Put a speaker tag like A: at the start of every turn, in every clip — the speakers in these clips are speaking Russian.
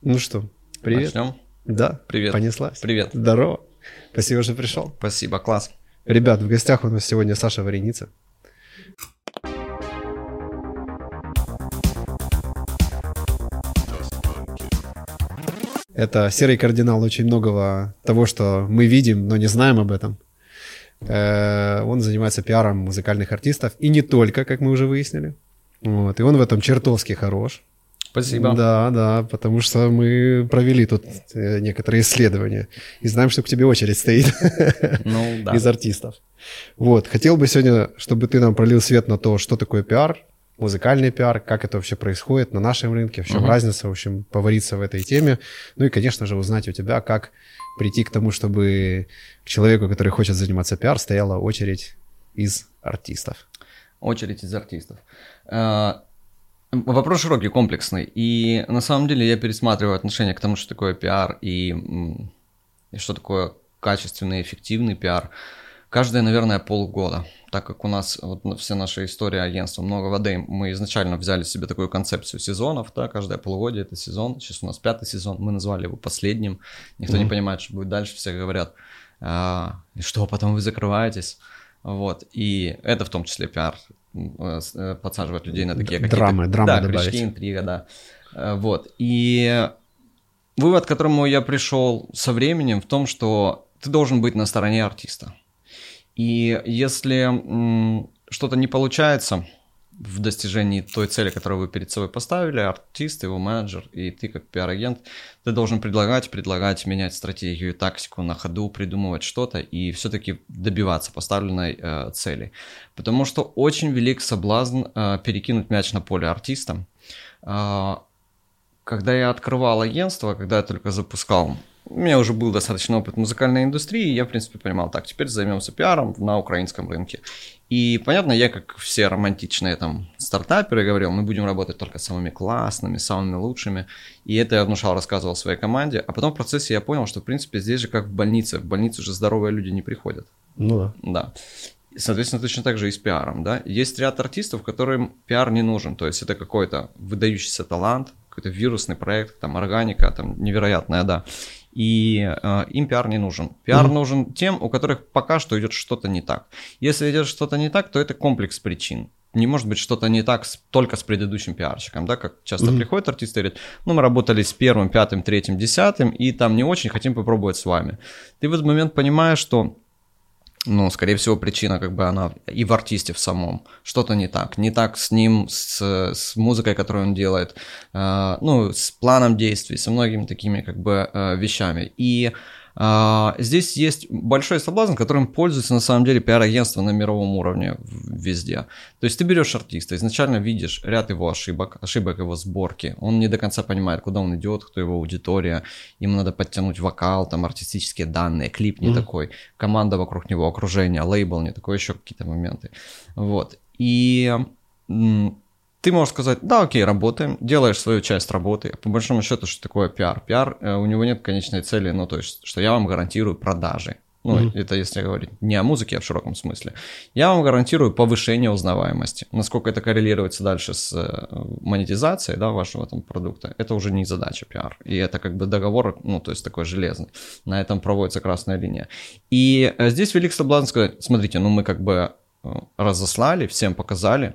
A: Ну что, привет.
B: Начнем?
A: Да,
B: Привет.
A: понеслась.
B: Привет.
A: Здорово. Спасибо, что пришел.
B: Спасибо, класс.
A: Ребят, в гостях у нас сегодня Саша Вареница. Это серый кардинал очень многого того, что мы видим, но не знаем об этом. Э, Он занимается пиаром музыкальных артистов, и не только, как мы уже выяснили. Вот. И он в этом чертовски хорош.
B: Спасибо.
A: Да, да, потому что мы провели тут э, некоторые исследования и знаем, что к тебе очередь стоит
B: Ну, да.
A: из артистов. Вот, хотел бы сегодня, чтобы ты нам пролил свет на то, что такое пиар, музыкальный пиар, как это вообще происходит на нашем рынке, в чем
B: Мгм.
A: разница, в общем, повариться в этой теме. Ну и, конечно же, узнать у тебя, как прийти к тому, чтобы к человеку, который хочет заниматься пиар, стояла очередь из артистов.
B: Очередь из артистов. Вопрос широкий, комплексный. И на самом деле я пересматриваю отношение к тому, что такое пиар и, и что такое качественный, эффективный пиар. Каждые, наверное, полгода. Так как у нас вот вся наша история агентства «Много воды», мы изначально взяли себе такую концепцию сезонов, да, каждое полугодие это сезон. Сейчас у нас пятый сезон, мы назвали его последним. Никто не
A: Мгм.
B: понимает, что будет дальше, все говорят, «А, и что, потом вы закрываетесь? Вот, и это в том числе пиар, подсаживать людей на такие какие-то...
A: драмы, драмы
B: да,
A: добавить.
B: крючки, интрига, да. Э, Вот, и вывод, к которому я пришел со временем в том, что ты должен быть на стороне артиста. И если что-то не получается в достижении той цели, которую вы перед собой поставили, артист, его менеджер и ты как пиар-агент, ты должен предлагать, предлагать, менять стратегию, тактику на ходу, придумывать что-то и все-таки добиваться поставленной э, цели. Потому что очень велик соблазн э, перекинуть мяч на поле артиста. Э, когда я открывал агентство, когда я только запускал, у меня уже был достаточно опыт в музыкальной индустрии, и я, в принципе, понимал, так, теперь займемся пиаром на украинском рынке. И, понятно, я, как все романтичные там стартаперы, говорил, мы будем работать только с самыми классными, самыми лучшими. И это я внушал, рассказывал своей команде. А потом в процессе я понял, что, в принципе, здесь же как в больнице. В больницу же здоровые люди не приходят.
A: Ну да.
B: Да. Соответственно, точно так же и с пиаром, да. Есть ряд артистов, которым пиар не нужен, то есть это какой-то выдающийся талант, какой-то вирусный проект, там органика, там невероятная, да. И э, им пиар не нужен. Пиар
A: Мгм.
B: нужен тем, у которых пока что идет что-то не так. Если идет что-то не так, то это комплекс причин. Не может быть что-то не так с- только с предыдущим пиарщиком, да, как часто
A: Мгм.
B: приходят артисты и говорят, ну, мы работали с первым, пятым, третьим, десятым, и там не очень хотим попробовать с вами. Ты в этот момент понимаешь, что ну, скорее всего, причина как бы она и в артисте в самом. Что-то не так. Не так с ним, с, с музыкой, которую он делает, э, ну, с планом действий, со многими такими как бы э, вещами. И э, здесь есть большой соблазн, которым пользуется на самом деле пиар-агентство на мировом уровне везде. То есть ты берешь артиста, изначально видишь ряд его ошибок, ошибок его сборки. Он не до конца понимает, куда он идет, кто его аудитория. Ему надо подтянуть вокал, там артистические данные, клип не
A: Мгм.
B: такой, команда вокруг него, окружение, лейбл не такой, еще какие-то моменты. Вот. И ты можешь сказать, да, окей, работаем, делаешь свою часть работы. По большому счету, что такое пиар? Пиар, э, у него нет конечной цели, ну, то есть, что я вам гарантирую продажи. Ну,
A: Мгм.
B: это если говорить не о музыке, а в широком смысле. Я вам гарантирую повышение узнаваемости. Насколько это коррелируется дальше с э, монетизацией, да, вашего там продукта, это уже не задача пиар. И это как бы договор, ну, то есть такой железный. На этом проводится красная линия. И э, здесь велик соблазн сказать, смотрите, ну мы как бы разослали, всем показали,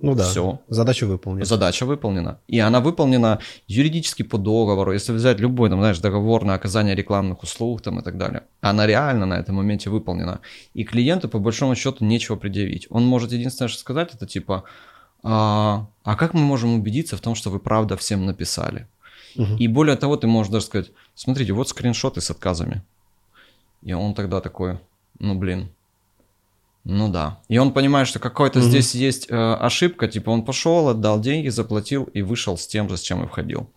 A: Ну да.
B: Всё.
A: Задачу выполнить.
B: задача выполнена. И она выполнена юридически по договору. Если взять любой, там, знаешь, договор на оказание рекламных услуг там, и так далее, она реально на этом моменте выполнена. И клиенту, по большому счету, нечего предъявить. Он может единственное, что сказать, это типа, а, а как мы можем убедиться в том, что вы правда всем написали?
A: Мгм.
B: И более того, ты можешь даже сказать, смотрите, вот скриншоты с отказами. И он тогда такой, ну блин, ну да. И он понимает, что какой-то
A: Мгм.
B: здесь есть э, ошибка, типа он пошел, отдал деньги, заплатил и вышел с тем же, с чем и входил.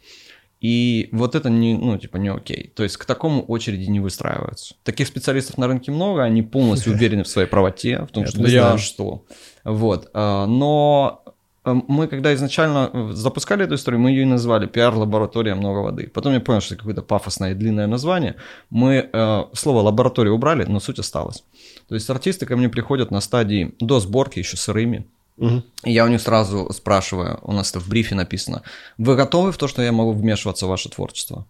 B: И вот это не, ну, типа, не окей. То есть к такому очереди не выстраиваются. Таких специалистов на рынке много, они полностью уверены в своей правоте, в том, что я что. Вот. а, Но э, мы, когда изначально э, запускали эту историю, мы ее и назвали «Пиар-лаборатория много воды». Потом я понял, что это какое-то пафосное и длинное название. Мы э, слово «лаборатория» убрали, но суть осталась. То есть артисты ко мне приходят на стадии до сборки еще сырыми.
A: Мгм.
B: И я у них сразу спрашиваю, у нас это в брифе написано, вы готовы в то, что я могу вмешиваться в ваше творчество?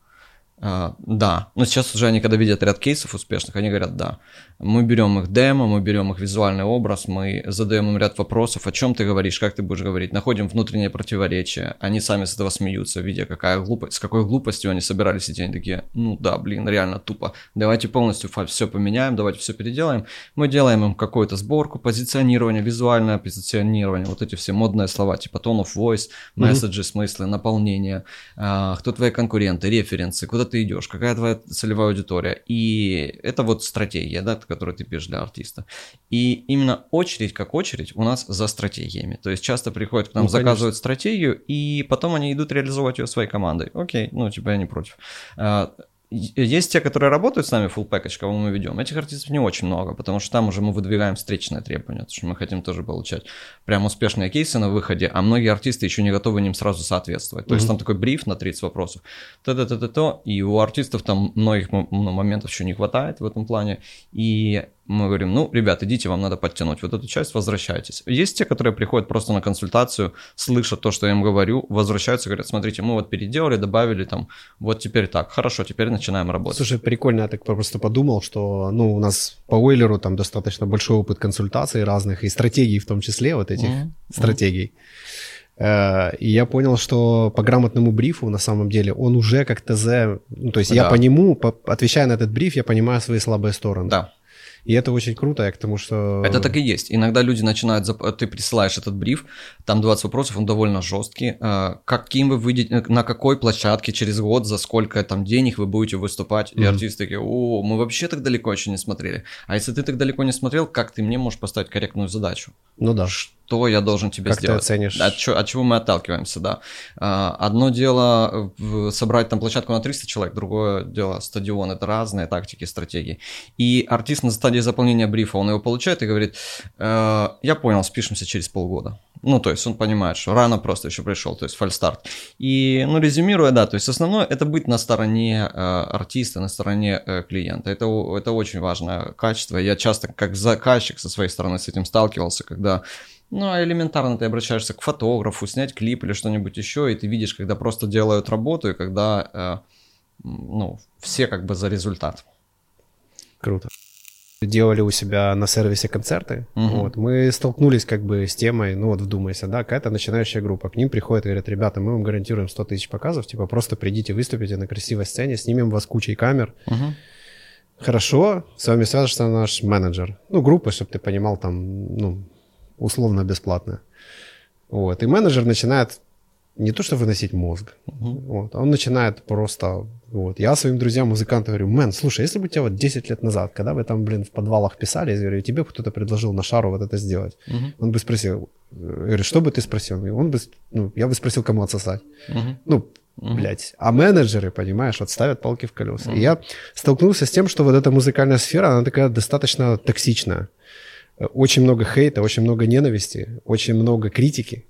B: А, да. Но сейчас уже они, когда видят ряд кейсов успешных, они говорят да. Мы берем их демо, мы берем их визуальный образ, мы задаем им ряд вопросов, о чем ты говоришь, как ты будешь говорить, находим внутреннее противоречие. Они сами с этого смеются, видя, какая глупость, с какой глупостью они собирались идти. Они такие, ну да, блин, реально тупо. Давайте полностью все поменяем, давайте все переделаем. Мы делаем им какую-то сборку, позиционирование, визуальное позиционирование, вот эти все модные слова, типа tone of voice, месседжи, смыслы, наполнение, а, кто твои конкуренты, референсы, куда ты идешь, какая твоя целевая аудитория. И это вот стратегия, да, которую ты пишешь для артиста. И именно очередь как очередь у нас за стратегиями. То есть часто приходят к нам,
A: Ну, конечно.
B: заказывают стратегию, и потом они идут реализовывать ее своей командой. Окей, ну, типа я не против. Есть те, которые работают с нами full package, кого мы ведем. Этих артистов не очень много, потому что там уже мы выдвигаем встречные требования, потому что мы хотим тоже получать прям успешные кейсы на выходе, а многие артисты еще не готовы им сразу соответствовать. То есть там такой бриф на 30 вопросов, то-то-то-то, и у артистов там многих ну, моментов еще не хватает в этом плане, и мы говорим, ну, ребят, идите, вам надо подтянуть вот эту часть, возвращайтесь. Есть те, которые приходят просто на консультацию, слышат то, что я им говорю, возвращаются, говорят, смотрите, мы вот переделали, добавили там, вот теперь так, хорошо, теперь начинаем работать.
A: Слушай, прикольно, я так просто подумал, что ну, у нас по Ойлеру там достаточно большой опыт консультаций разных и стратегий в том числе, вот этих
B: Мгм.
A: стратегий. Э, И я понял, что по грамотному брифу, на самом деле, он уже как ТЗ, ну, то есть я
B: Да.
A: по нему, по- отвечая на этот бриф, я понимаю свои слабые стороны.
B: Да.
A: И это очень круто, я к тому, что...
B: Это так и есть. Иногда люди начинают, зап- ты присылаешь этот бриф, там 20 вопросов, он довольно жесткий. Э, Каким вы выйдете, на какой площадке через год, за сколько там денег вы будете выступать? И
A: Мгм.
B: артисты такие, о, мы вообще так далеко еще не смотрели. А если ты так далеко не смотрел, как ты мне можешь поставить корректную задачу?
A: Ну да.
B: Что я должен тебе
A: Как ты
B: сделать?
A: оценишь?
B: От, чё- от чего мы отталкиваемся, да. А, Одно дело собрать там площадку на 300 человек, другое дело стадион. Это разные тактики, стратегии. И артист на стадии заполнения брифа, он его получает и говорит, «Э, я понял, спишемся через полгода. Ну, то есть он понимает, что рано просто еще пришел, то есть фальстарт. И, ну, резюмируя, да, то есть основное это быть на стороне э, артиста, на стороне э, клиента. Это, это очень важное качество. Я часто как заказчик со своей стороны с этим сталкивался, когда ну, а элементарно ты обращаешься к фотографу, снять клип или что-нибудь еще, и ты видишь, когда просто делают работу, и когда, э, ну, все как бы за результат.
A: Круто. Делали у себя на сервисе концерты.
B: Мгм.
A: Вот, мы столкнулись как бы с темой, ну вот вдумайся, да, какая-то начинающая группа. К ним приходят и говорят, ребята, мы вам гарантируем 100 тысяч показов, типа просто придите, выступите на красивой сцене, снимем вас кучей камер.
B: Мгм.
A: Хорошо, с вами свяжется наш менеджер. Ну, группа, чтобы ты понимал, там, ну, условно бесплатно. Вот, и менеджер начинает не то что выносить мозг,
B: Мгм.
A: вот, а он начинает просто... Вот. Я своим друзьям, музыкантам говорю, мэн, слушай, если бы тебя вот 10 лет назад, когда вы там, блин, в подвалах писали, я говорю, тебе кто-то предложил на шару вот это сделать,
B: Мгм.
A: он бы спросил, э, говорю, что бы ты спросил? И Он бы, ну, я бы спросил, кому отсосать.
B: Мгм.
A: Ну,
B: Мгм.
A: блядь. А менеджеры, понимаешь, вот ставят палки в колеса. И я столкнулся с тем, что вот эта музыкальная сфера, она такая достаточно токсичная. Очень много хейта, очень много ненависти, очень много критики.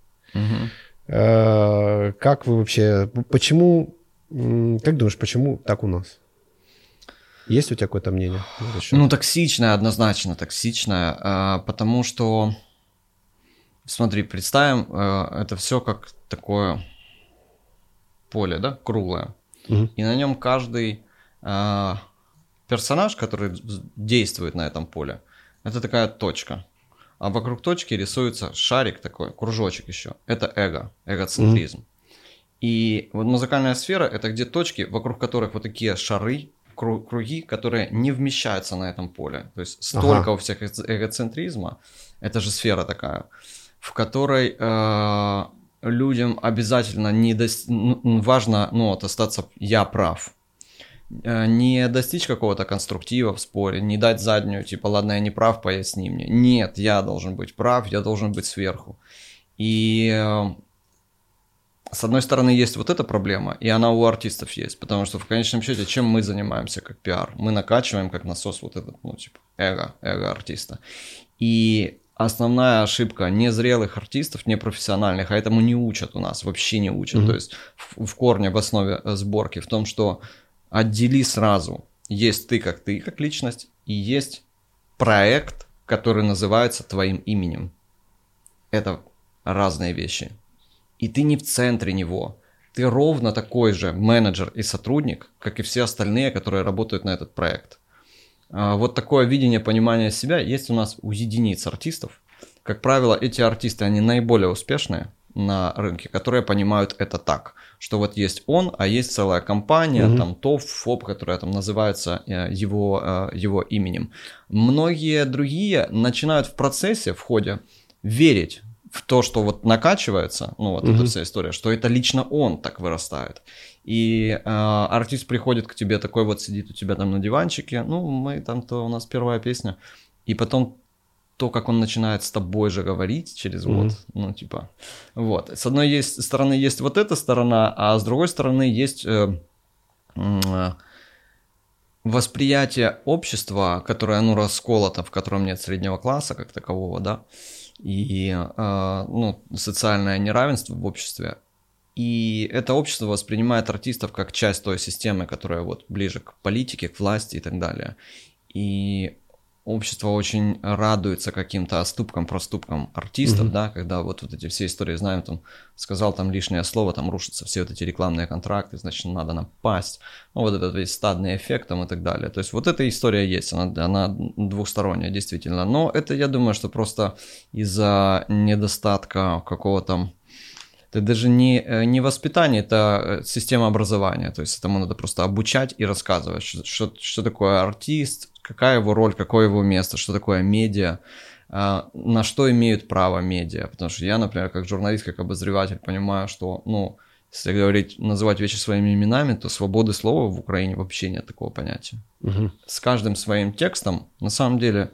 A: Э, Как вы вообще, почему, как думаешь, почему так у нас? Есть у тебя какое-то мнение?
B: Ну, токсичная, однозначно токсичная, а, потому что, смотри, представим, э, это все как такое поле, да, круглое,
A: Мгм.
B: и на нем каждый а, персонаж, который действует на этом поле, это такая точка. А вокруг точки рисуется шарик такой, кружочек еще. Это эго, эгоцентризм. И вот музыкальная сфера это где точки, вокруг которых вот такие шары, кру- круги, которые не вмещаются на этом поле. То есть столько
A: Ага.
B: у всех эго- эгоцентризма, это же сфера такая, в которой э, людям обязательно не м, важно ну, вот, остаться я прав. Э, Не достичь какого-то конструктива в споре, не дать заднюю, типа, ладно, я не прав, поясни мне. Нет, я должен быть прав, я должен быть сверху. И э, с одной стороны, есть вот эта проблема, и она у артистов есть, потому что в конечном счете, чем мы занимаемся как пиар? Мы накачиваем как насос вот этот, ну, типа, эго, эго артиста. И основная ошибка незрелых артистов, непрофессиональных, а этому не учат у нас, вообще не учат.
A: Мгм.
B: То есть в, в корне, в основе э, сборки в том, что отдели сразу, есть ты как ты, как личность, и есть проект, который называется твоим именем. Это разные вещи. И ты не в центре него. Ты ровно такой же менеджер и сотрудник, как и все остальные, которые работают на этот проект. А, вот такое видение, понимание себя есть у нас у единиц артистов. Как правило, эти артисты, они наиболее успешные на рынке, которые понимают это так, что вот есть он, а есть целая компания, mm-hmm. там ТОВ, ФОП, которая там называется э, его, э, его именем. Многие другие начинают в процессе, в ходе верить в то, что вот накачивается, ну вот mm-hmm. эта вся история, что это лично он так вырастает. И э, артист приходит к тебе такой вот сидит у тебя там на диванчике, ну мы там то у нас первая песня, и потом то, как он начинает с тобой же говорить через mm-hmm. вот, ну типа, вот. С одной есть, стороны есть вот эта сторона, а с другой стороны есть э, э, восприятие общества, которое, ну, расколото, в котором нет среднего класса как такового, да, и, э, ну, социальное неравенство в обществе. И это общество воспринимает артистов как часть той системы, которая вот ближе к политике, к власти и так далее. И общество очень радуется каким-то оступкам, проступкам артистов, mm-hmm. да, когда вот, вот эти все истории знаем, там, сказал там лишнее слово, там рушатся все вот эти рекламные контракты, значит, надо напасть, ну, вот этот весь стадный эффект там и так далее. То есть вот эта история есть, она, она двухсторонняя, действительно. Но это, я думаю, что просто из-за недостатка какого-то это даже не, э, не воспитание, это э, система образования. То есть этому надо просто обучать и рассказывать, что, что, что такое артист, какая его роль, какое его место, что такое медиа, а, на что имеют право медиа. Потому что я, например, как журналист, как обозреватель, понимаю, что, ну, если говорить, называть вещи своими именами, то свободы слова в Украине вообще нет такого понятия. Угу. С каждым своим текстом, на самом деле,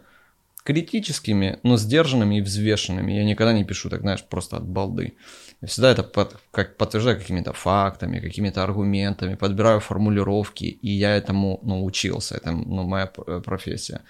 B: критическими, но сдержанными и взвешенными. Я никогда не пишу, так знаешь, просто от балды. Всегда это под, как подтверждаю какими-то фактами, какими-то аргументами, подбираю формулировки, и я этому научился, это ну, моя профессия.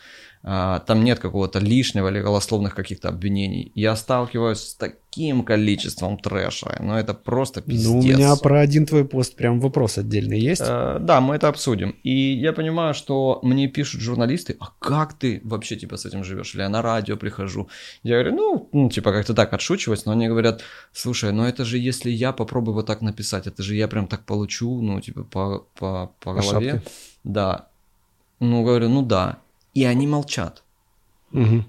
B: А, там нет какого-то лишнего или голословных каких-то обвинений. Я сталкиваюсь с таким количеством трэша, но это просто пиздец. Ну,
A: у меня про один твой пост прям вопрос отдельный есть.
B: А, да, мы это обсудим. И я понимаю, что мне пишут журналисты, а как ты вообще типа с этим живешь? Или я на радио прихожу. Я говорю, ну, ну типа как-то так отшучивать, но они говорят, слушай, ну это же если я попробую вот так написать, это же я прям так получу, ну, типа по, по, по, по голове. Шапке. Да. Ну, говорю, ну да и они молчат. Угу.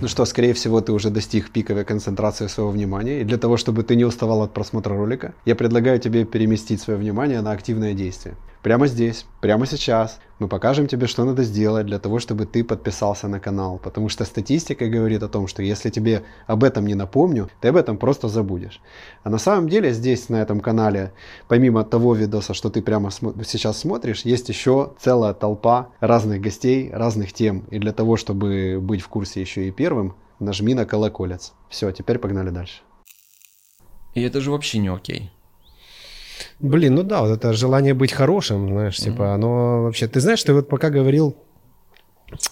A: Ну что, скорее всего, ты уже достиг пиковой концентрации своего внимания, и для того, чтобы ты не уставал от просмотра ролика, я предлагаю тебе переместить свое внимание на активное действие. Прямо здесь, прямо сейчас мы покажем тебе, что надо сделать для того, чтобы ты подписался на канал. Потому что статистика говорит о том, что если тебе об этом не напомню, ты об этом просто забудешь. А на самом деле здесь, на этом канале, помимо того видоса, что ты прямо сейчас смотришь, есть еще целая толпа разных гостей, разных тем. И для того, чтобы быть в курсе еще и первым, нажми на колоколец. Все, теперь погнали дальше.
B: И это же вообще не окей.
A: Блин, ну да, вот это желание быть хорошим, знаешь, mm-hmm. типа, оно вообще... Ты знаешь, ты вот пока говорил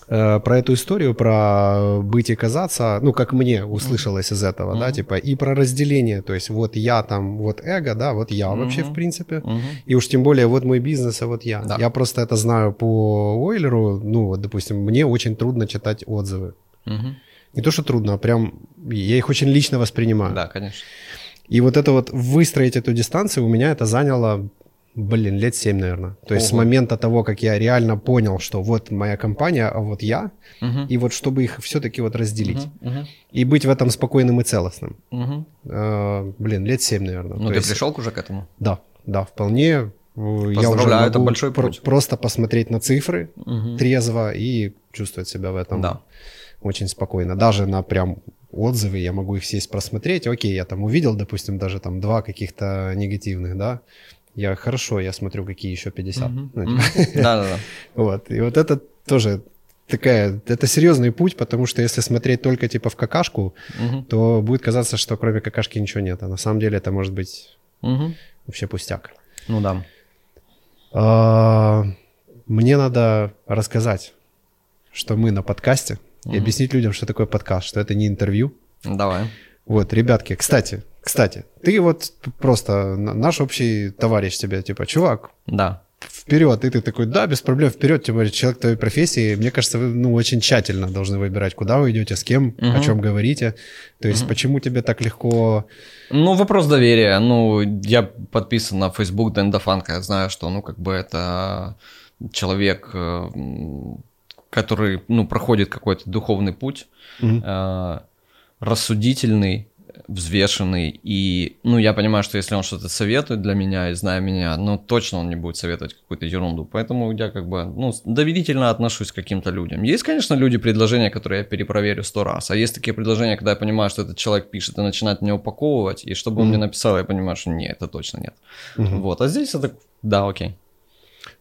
A: э, про эту историю, про быть и казаться, ну, как мне услышалось mm-hmm. из этого, mm-hmm. да, типа, и про разделение, то есть вот я там, вот эго, да, вот я mm-hmm. вообще, в принципе, mm-hmm. и уж тем более вот мой бизнес, а вот я. Да. Я просто это знаю по Ойлеру, ну, вот, допустим, мне очень трудно читать отзывы. Mm-hmm. Не то, что трудно, а прям я их очень лично воспринимаю.
B: Да, конечно.
A: И вот это вот выстроить эту дистанцию у меня это заняло, блин, лет 7, наверное. То есть Ого. с момента того, как я реально понял, что вот моя компания, а вот я, угу. и вот чтобы их все-таки вот разделить. Угу, угу. И быть в этом спокойным и целостным. Угу. Э, блин, лет 7, наверное.
B: Ну, То ты есть... пришел уже к этому?
A: Да, да, вполне. Я уже могу это большой путь. просто посмотреть на цифры угу. трезво и чувствовать себя в этом да. очень спокойно. Даже на прям отзывы, я могу их сесть просмотреть. Окей, я там увидел, допустим, даже там два каких-то негативных, да. Я хорошо, я смотрю, какие еще 50. Ну, типа. Да-да-да. Вот. И вот это тоже такая, это серьезный путь, потому что если смотреть только типа в какашку, то будет казаться, что кроме какашки ничего нет. А на самом деле это может быть вообще пустяк.
B: Ну да.
A: А, мне надо рассказать, что мы на подкасте и объяснить людям, что такое подкаст, что это не интервью.
B: Давай.
A: Вот, ребятки, кстати, кстати, ты вот просто наш общий товарищ тебе, типа, чувак.
B: Да.
A: вперед, и ты такой, да, без проблем, вперед, тем более человек твоей профессии, мне кажется, вы, ну, очень тщательно должны выбирать, куда вы идете, с кем, угу. о чем говорите, то есть угу. почему тебе так легко...
B: Ну, вопрос доверия, ну, я подписан на Facebook Дэнда Фанка, я знаю, что, ну, как бы это человек, э, который, ну, проходит какой-то духовный путь, угу. рассудительный, взвешенный, и, ну, я понимаю, что если он что-то советует для меня и зная меня, ну, точно он не будет советовать какую-то ерунду, поэтому я как бы, ну, доверительно отношусь к каким-то людям. Есть, конечно, люди, предложения, которые я перепроверю сто раз, а есть такие предложения, когда я понимаю, что этот человек пишет и начинает меня упаковывать, и чтобы mm-hmm. он мне написал, я понимаю, что нет, это точно нет. Mm-hmm. Вот, а здесь это, да, окей.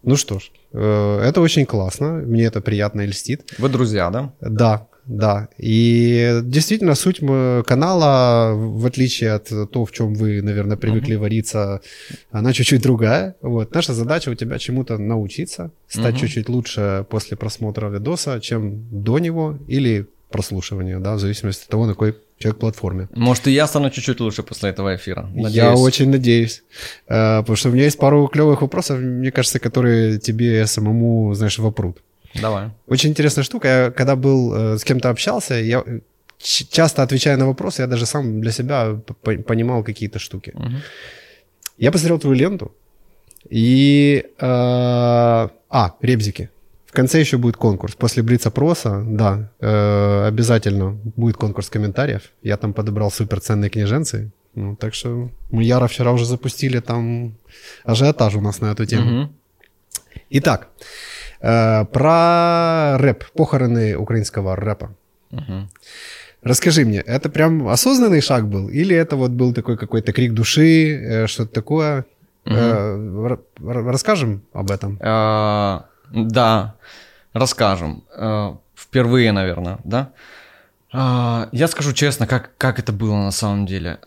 A: Ну что ж, э, это очень классно, мне это приятно и льстит.
B: Вы друзья, да?
A: Да, да, и действительно суть канала, в отличие от того, в чем вы, наверное, привыкли uh-huh. вариться, она чуть-чуть другая. Вот. Наша задача у тебя чему-то научиться, стать uh-huh. чуть-чуть лучше после просмотра видоса, чем до него или прослушивания, да, в зависимости от того, на какой человек платформе.
B: Может, и я стану чуть-чуть лучше после этого эфира.
A: Надеюсь. Я очень надеюсь. Э, потому что у меня есть пару клевых вопросов, мне кажется, которые тебе самому, знаешь, вопрут.
B: Давай.
A: Очень интересная штука. Я когда был э, с кем-то общался, я часто отвечая на вопросы, я даже сам для себя понимал какие-то штуки. Угу. Я посмотрел твою ленту, и... Э, а, ребзики. В конце еще будет конкурс. После Блиц-опроса, да, э, обязательно будет конкурс комментариев. Я там подобрал суперценные книженцы. Ну, так что мы Яра вчера уже запустили там ажиотаж у нас на эту тему. Угу. Итак, Э, про рэп, похороны украинского рэпа. Угу. Расскажи мне, это прям осознанный шаг был? Или это вот был такой какой-то крик души, э, что-то такое? Угу. Расскажем об этом?
B: А, да, расскажем. Впервые, наверное, да? А, я скажу честно, как, как это было на самом деле.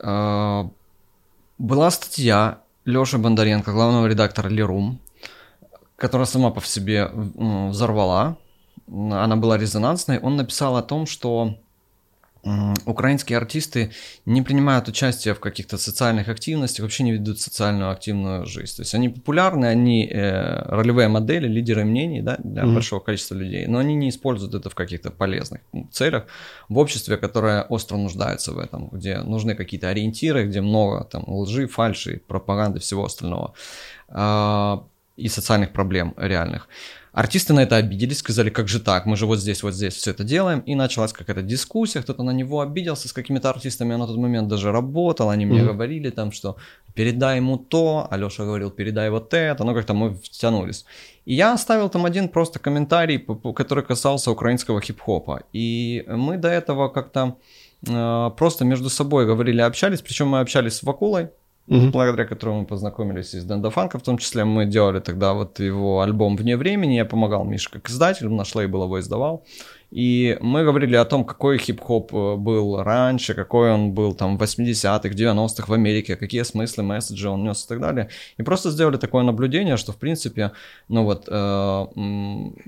B: Была статья Лёши Бондаренко, главного редактора Лерум, которая сама по себе взорвала, она была резонансной, он написал о том, что украинские артисты не принимают участие в каких-то социальных активностях, вообще не ведут социальную активную жизнь. То есть они популярны, они э, ролевые модели, лидеры мнений да, для mm-hmm. большого количества людей, но они не используют это в каких-то полезных целях в обществе, которое остро нуждается в этом, где нужны какие-то ориентиры, где много там лжи, фальши, пропаганды, всего остального. А, и социальных проблем реальных. Артисты на это обиделись, сказали, как же так, мы же вот здесь, вот здесь все это делаем, и началась какая-то дискуссия, кто-то на него обиделся, с какими-то артистами я на тот момент даже работал, они мне mm-hmm. говорили там, что передай ему то, Алеша говорил, передай вот это, ну как-то мы втянулись. И я оставил там один просто комментарий, который касался украинского хип-хопа, и мы до этого как-то э, просто между собой говорили, общались, причем мы общались с Вакулой, угу. благодаря которому мы познакомились из Дендафанка, в том числе мы делали тогда вот его альбом «Вне времени», я помогал Мише как издатель, наш лейбл его издавал, и мы говорили о том, какой хип-хоп э, был раньше, какой он был там в 80-х, 90-х в Америке, какие смыслы, месседжи он нес и так далее. И просто сделали такое наблюдение, что в принципе, ну вот, э,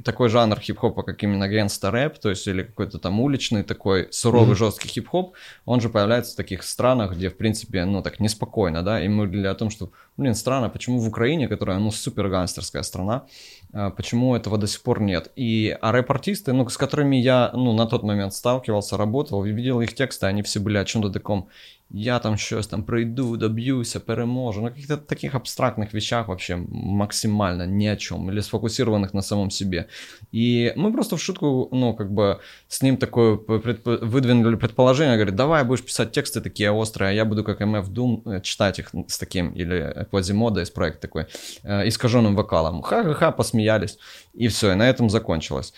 B: такой жанр хип-хопа, как именно гангста рэп, то есть или какой-то там уличный такой суровый, mm-hmm. жесткий хип-хоп, он же появляется в таких странах, где в принципе, ну так неспокойно, да, и мы говорили о том, что, блин, странно, почему в Украине, которая, ну, супер гангстерская страна, э, почему этого до сих пор нет. И а рэп-артисты, ну, с которыми я, ну, на тот момент сталкивался, работал, видел их тексты, они все были о чем-то таком я там щось там пройду, добьюся, переможу, на каких-то таких абстрактных вещах вообще максимально ни о чем, или сфокусированных на самом себе. И мы просто в шутку, ну, как бы с ним такое предп... выдвинули предположение, говорит, давай будешь писать тексты такие острые, а я буду как MF Doom э, читать их с таким, или Quasimodo из проекта такой, э, искаженным вокалом. Ха-ха-ха, посмеялись, и все, и на этом закончилось.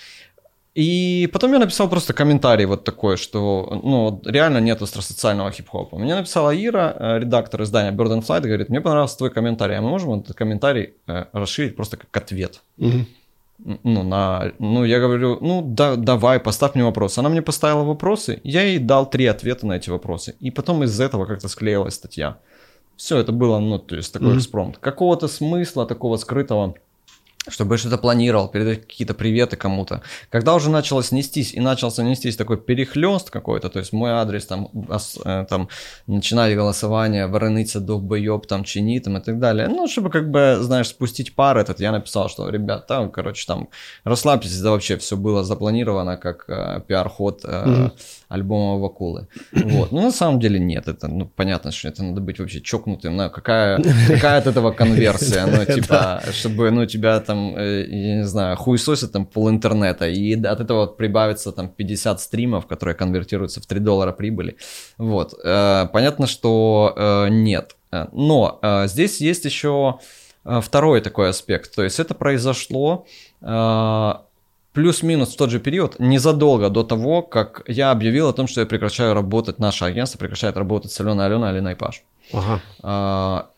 B: И потом я написал просто комментарий вот такой, что ну, реально нет остросоциального хип-хопа. Мне написала Ира, э, редактор издания Bird and Flight, говорит, мне понравился твой комментарий, а мы можем этот комментарий э, расширить просто как ответ? Угу. Ну, на, ну, я говорю, ну, да, давай, поставь мне вопрос. Она мне поставила вопросы, я ей дал три ответа на эти вопросы. И потом из этого как-то склеилась статья. Все это было, ну, то есть такой mm-hmm. экспромт. Какого-то смысла такого скрытого чтобы что-то планировал, передать какие-то приветы кому-то. Когда уже началось нестись, и начался нестись такой перехлест какой-то, то есть мой адрес, там, э, там начинали голосование, вороныться, долбоеб, там, чини, там, и так далее. Ну, чтобы, как бы, знаешь, спустить пар этот, я написал, что, ребят, там, короче, там, расслабьтесь, да вообще все было запланировано как э, пиар-ход э, mm-hmm. альбома Вакулы. Вот. Ну, на самом деле нет, это, ну, понятно, что это надо быть вообще чокнутым, ну, какая, какая от этого конверсия, ну, типа, чтобы, ну, тебя там там, э, я не знаю, хуесосит там пол интернета, и от этого вот прибавится там 50 стримов, которые конвертируются в 3 доллара прибыли. Вот. Э, понятно, что э, нет. Но здесь есть еще второй такой аспект. То есть это произошло плюс-минус в тот же период, незадолго до того, как я объявил о том, что я прекращаю работать, наше агентство прекращает работать с Аленой Аленой, Алиной Паш. Ага.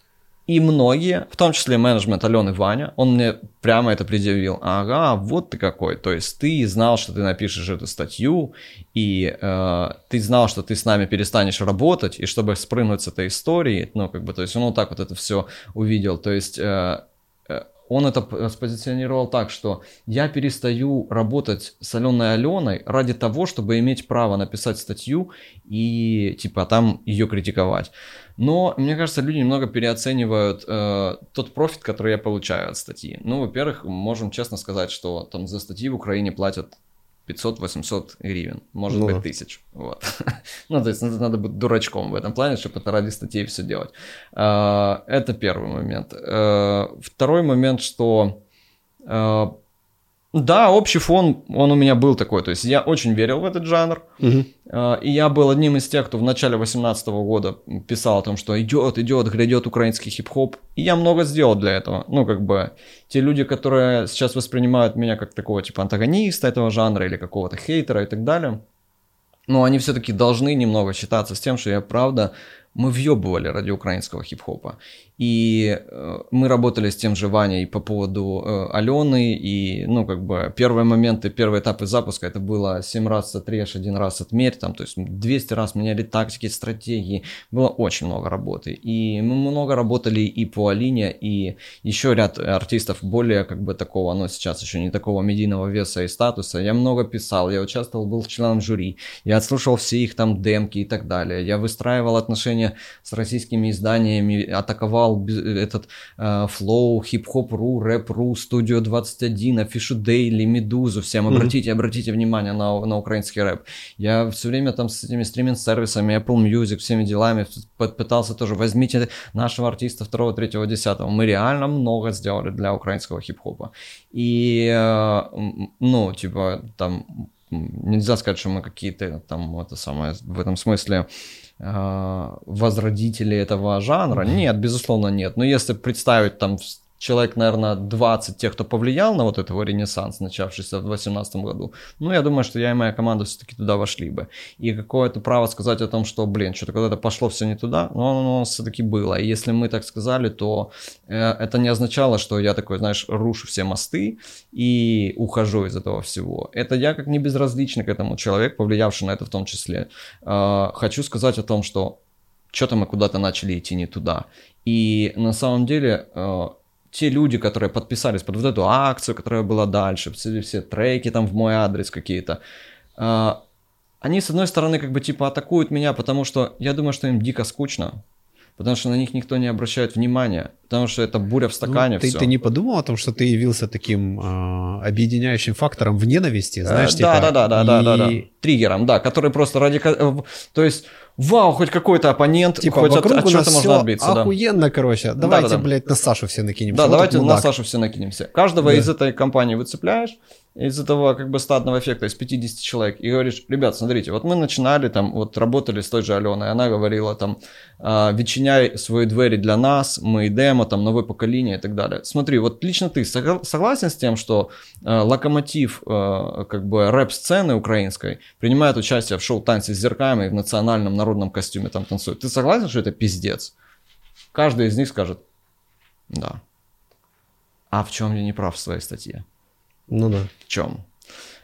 B: И многие, в том числе менеджмент Алены Ваня, он мне прямо это предъявил. Ага, вот ты какой. То есть ты знал, что ты напишешь эту статью, и э, ты знал, что ты с нами перестанешь работать, и чтобы спрыгнуть с этой истории, ну, как бы, то есть он вот так вот это все увидел. То есть э, э он это спозиционировал так, что я перестаю работать с Аленой Аленой ради того, чтобы иметь право написать статью и типа там ее критиковать. Но мне кажется, люди немного переоценивают э, тот профит, который я получаю от статьи. Ну, во-первых, можем честно сказать, что там за статьи в Украине платят 500-800 гривен, может ну. быть, тысяч. Вот. ну, то есть надо быть дурачком в этом плане, чтобы это ради статей все делать. Э, это первый момент. Э, второй момент, что э, да, общий фон, он у меня был такой. То есть я очень верил в этот жанр. Угу. И я был одним из тех, кто в начале 2018 года писал о том, что идет, идет, грядет украинский хип-хоп. И я много сделал для этого. Ну, как бы, те люди, которые сейчас воспринимают меня как такого, типа, антагониста этого жанра или какого-то хейтера и так далее, но они все-таки должны немного считаться с тем, что я правда мы въебывали ради украинского хип-хопа. И э, мы работали с тем же Ваней по поводу э, Алены, и, ну, как бы, первые моменты, первые этапы запуска, это было 7 раз отрежь, один раз отмерь, там, то есть 200 раз меняли тактики, стратегии, было очень много работы. И мы много работали и по Алине, и еще ряд артистов более, как бы, такого, ну, сейчас еще не такого медийного веса и статуса. Я много писал, я участвовал, был членом жюри, я отслушал все их там демки и так далее, я выстраивал отношения с российскими изданиями, атаковал этот э, Flow, Hip-Hop.ru, Rap.ru, Studio 21, Афишу Daily, Медузу, всем обратите, mm-hmm. обратите внимание на, на украинский рэп. Я все время там с этими стриминг-сервисами, Apple Music, всеми делами пытался тоже, возьмите нашего артиста второго, третьего, десятого. Мы реально много сделали для украинского хип-хопа. И, э, ну, типа, там, нельзя сказать, что мы какие-то там, это самое, в этом смысле, возродители этого жанра? Нет, безусловно, нет. Но если представить там человек, наверное, 20 тех, кто повлиял на вот этого ренессанс, начавшийся в 2018 году, ну, я думаю, что я и моя команда все-таки туда вошли бы. И какое-то право сказать о том, что, блин, что-то когда-то пошло все не туда, но оно все-таки было. И если мы так сказали, то э, это не означало, что я такой, знаешь, рушу все мосты и ухожу из этого всего. Это я как не безразличный к этому человек, повлиявший на это в том числе. Э, хочу сказать о том, что что-то мы куда-то начали идти не туда. И на самом деле э, те люди, которые подписались под вот эту акцию, которая была дальше, все, все треки там в мой адрес какие-то, э, они, с одной стороны, как бы типа атакуют меня, потому что я думаю, что им дико скучно, потому что на них никто не обращает внимания, потому что это буря в ну, стакане. Ну,
A: ты, ты не подумал о том, что ты явился таким э, объединяющим фактором в ненависти, знаешь, э, типа...
B: Да, да, да, и... да, да, да, триггером, да, который просто ради... Э, то есть вау, хоть какой-то оппонент,
A: типа,
B: хоть
A: от, от чего-то можно отбиться. Охуенно, да. короче. Давайте, да, да, блядь, на Сашу все накинемся.
B: Да, вот давайте на Сашу все накинемся. Каждого да. из этой компании выцепляешь, из этого как бы стадного эффекта из 50 человек, и говоришь, ребят, смотрите, вот мы начинали там, вот работали с той же Аленой, она говорила там, «А, ветчиняй свои двери для нас, мы демо, там, новое поколение и так далее. Смотри, вот лично ты согласен с тем, что э, локомотив э, как бы рэп-сцены украинской принимает участие в шоу «Танцы с зерками» и в национальном народном костюме там танцует. Ты согласен, что это пиздец? Каждый из них скажет, да. А в чем я не прав в своей статье?
A: Ну да.
B: В чем?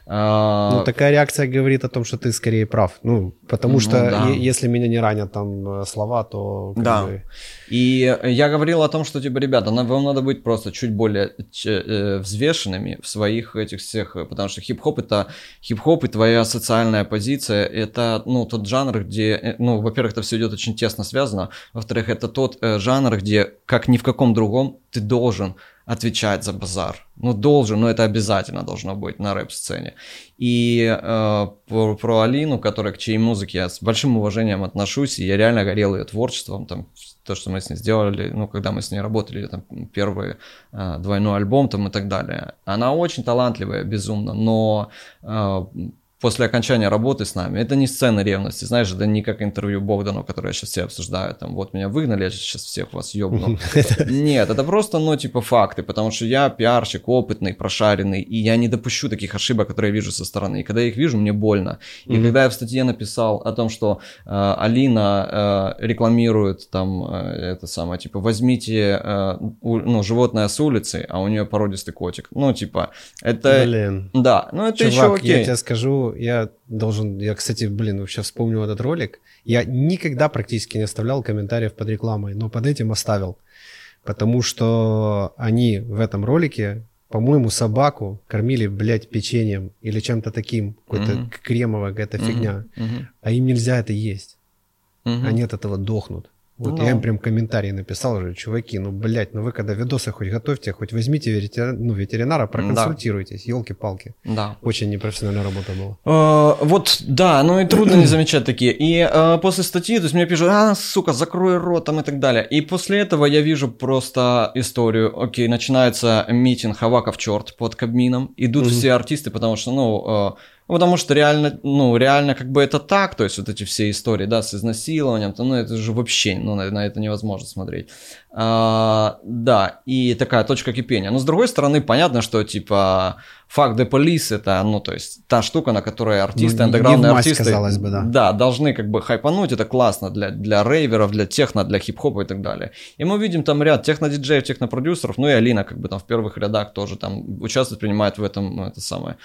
B: А,
A: Ну, такая реакция говорит о том, что ты скорее прав. Ну, потому
B: Ну,
A: что
B: да.
A: е- если меня не ранят там э, слова, то...
B: Да.
A: бы,
B: И я говорил о том, что, типа, ребята, нам- вам надо быть просто чуть более э, взвешенными в своих этих всех, э, потому что хип-хоп это хип-хоп и твоя социальная позиция, это, ну, тот жанр, где, ну, во-первых, это все идет очень тесно связано, во-вторых, это тот э, жанр, где, как ни в каком другом, ты должен отвечать за базар. Ну, должен, но это обязательно должно быть на рэп-сцене. И э, про, про Алину, которая к чьей музыке я с большим уважением отношусь, и я реально горел ее творчеством, там, то, что мы с ней сделали, ну, когда мы с ней работали, там, первый э, двойной альбом там и так далее. Она очень талантливая, безумно, но э, после окончания работы с нами, это не сцена ревности, знаешь, это не как интервью Богдану, которое сейчас все обсуждают, там, вот меня выгнали, я сейчас всех вас ёбну. Нет, это просто, ну, типа, факты, потому что я пиарщик опытный, прошаренный, и я не допущу таких ошибок, которые я вижу со стороны. И когда я их вижу, мне больно. И когда я в статье написал о том, что э, Алина э, рекламирует там э, это самое, типа, возьмите э, у- ну, животное с улицы, а у нее породистый котик. Ну, типа, это...
A: Блин.
B: Да, ну это еще
A: Чувак,
B: окей.
A: я тебе скажу, я должен, я, кстати, блин, вообще вспомнил этот ролик. Я никогда практически не оставлял комментариев под рекламой, но под этим оставил. Потому что они в этом ролике, по-моему, собаку кормили, блядь, печеньем или чем-то таким, какой-то
B: Мгм.
A: кремовая какая-то
B: Мгм,
A: фигня.
B: мгм,
A: А им нельзя это есть.
B: мгм.
A: Они от этого дохнут. Вот
B: Ну.
A: я им прям комментарий написал уже, чуваки, ну, блядь, ну вы когда видосы хоть готовьте, хоть возьмите ветеринара, ну, ветеринара, проконсультируйтесь, елки-палки.
B: Да.
A: Очень непрофессиональная работа была.
B: Э, вот, да, ну и трудно не замечать такие. И э, после статьи, то есть мне пишут, а, сука, закрой рот там и так далее. И после этого я вижу просто историю, окей, начинается митинг Хаваков черт под Кабмином, идут все артисты, потому что, ну, ну, потому что реально, ну, реально как бы это так, то есть вот эти все истории, да, с изнасилованием, то, ну, это же вообще, ну, на, на это невозможно смотреть. А, да, и такая точка кипения. Но с другой стороны, понятно, что, типа, факт the police это, ну, то есть, та штука, на которой артисты,
A: Ну,
B: андеграундные
A: в масть,
B: артисты,
A: казалось бы, да.
B: да, должны как бы хайпануть, это классно для, для рейверов, для техно, для хип-хопа и так далее. И мы видим там ряд техно-диджеев, техно-продюсеров, ну и Алина как бы там в первых рядах тоже там участвует, принимает в этом ну, это самое.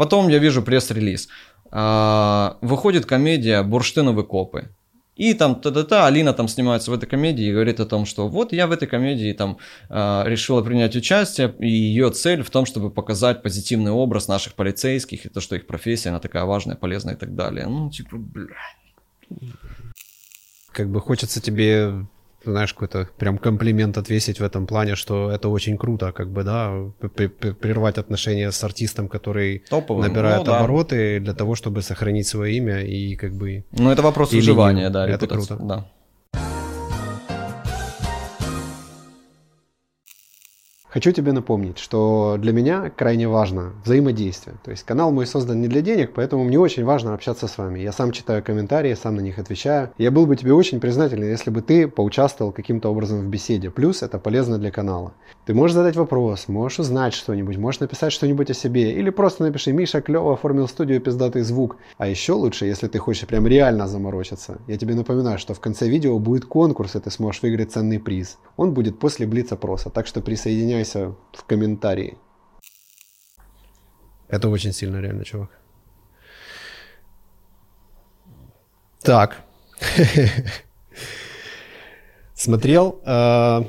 B: Потом я вижу пресс-релиз. А, выходит комедия «Бурштиновые копы». И там та-та-та, Алина там снимается в этой комедии и говорит о том, что вот я в этой комедии там а, решила принять участие, и ее цель в том, чтобы показать позитивный образ наших полицейских, и то, что их профессия, она такая важная, полезная и так далее. Ну, типа, бля.
A: Как бы хочется тебе, знаешь, какой-то прям комплимент отвесить в этом плане, что это очень круто, как бы, да, прервать отношения с артистом, который
B: Топовым.
A: набирает
B: Ну, да.
A: обороты для того, чтобы сохранить свое имя и как бы...
B: Ну, это вопрос выживания, да,
A: Это круто.
B: Да.
A: Хочу тебе напомнить, что для меня крайне важно взаимодействие. То есть канал мой создан не для денег, поэтому мне очень важно общаться с вами. Я сам читаю комментарии, сам на них отвечаю. Я был бы тебе очень признателен, если бы ты поучаствовал каким-то образом в беседе. Плюс это полезно для канала. Ты можешь задать вопрос, можешь узнать что-нибудь, можешь написать что-нибудь о себе. Или просто напиши, Миша клево оформил студию пиздатый звук. А еще лучше, если ты хочешь прям реально заморочиться. Я тебе напоминаю, что в конце видео будет конкурс, и ты сможешь выиграть ценный приз. Он будет после блиц-опроса, так что присоединяйся в комментарии. Это очень сильно реально, чувак. Так. Смотрел э,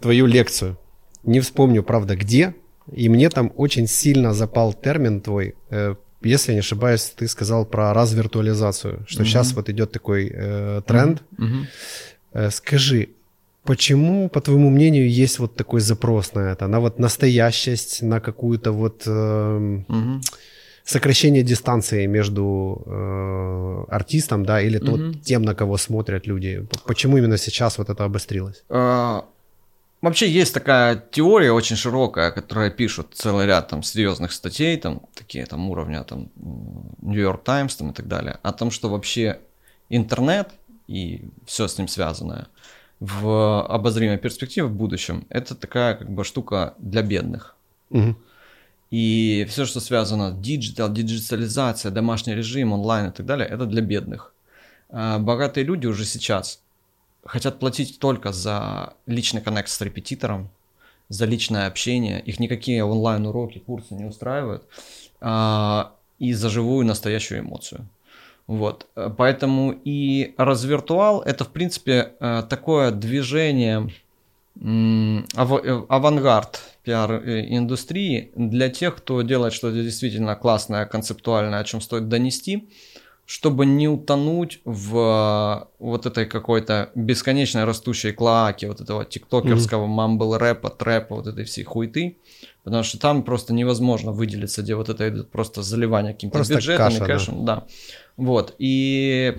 A: твою лекцию. Не вспомню, правда, где. И мне там очень сильно запал термин твой. Э, если я не ошибаюсь, ты сказал про развиртуализацию, что
B: Мгм.
A: сейчас вот идет такой э, тренд.
B: Мгм.
A: Э, Скажи, почему, по твоему мнению, есть вот такой запрос на это? На вот настоящесть, на какую-то вот эм,
B: Мгм.
A: сокращение дистанции между э, артистом, да, или тот,
B: Мгм.
A: тем, на кого смотрят люди? Почему именно сейчас вот это обострилось?
B: А, Вообще есть такая теория очень широкая, которая пишут целый ряд там серьезных статей, там такие там уровня там New York Times там и так далее, о том, что вообще интернет и все с ним связанное в обозримой перспективе в будущем это такая как бы штука для бедных.
A: Мгм.
B: И все, что связано digital, диджитализация, домашний режим, онлайн и так далее, это для бедных. А Богатые люди уже сейчас хотят платить только за личный коннект с репетитором, за личное общение. Их никакие онлайн-уроки, курсы не устраивают. А, и за живую настоящую эмоцию. Вот. Поэтому и развиртуал это, в принципе, э, такое движение ав- авангард пиар-индустрии для тех, кто делает что-то действительно классное, концептуальное, о чем стоит донести – чтобы не утонуть в э, вот этой какой-то бесконечной растущей клоаке вот этого тиктокерского mm-hmm. мамбл рэпа, трэпа, вот этой всей хуйты, потому что там просто невозможно выделиться, где вот это идет просто заливание каким-то просто бюджетом каша, кэшем, да. да. Вот, и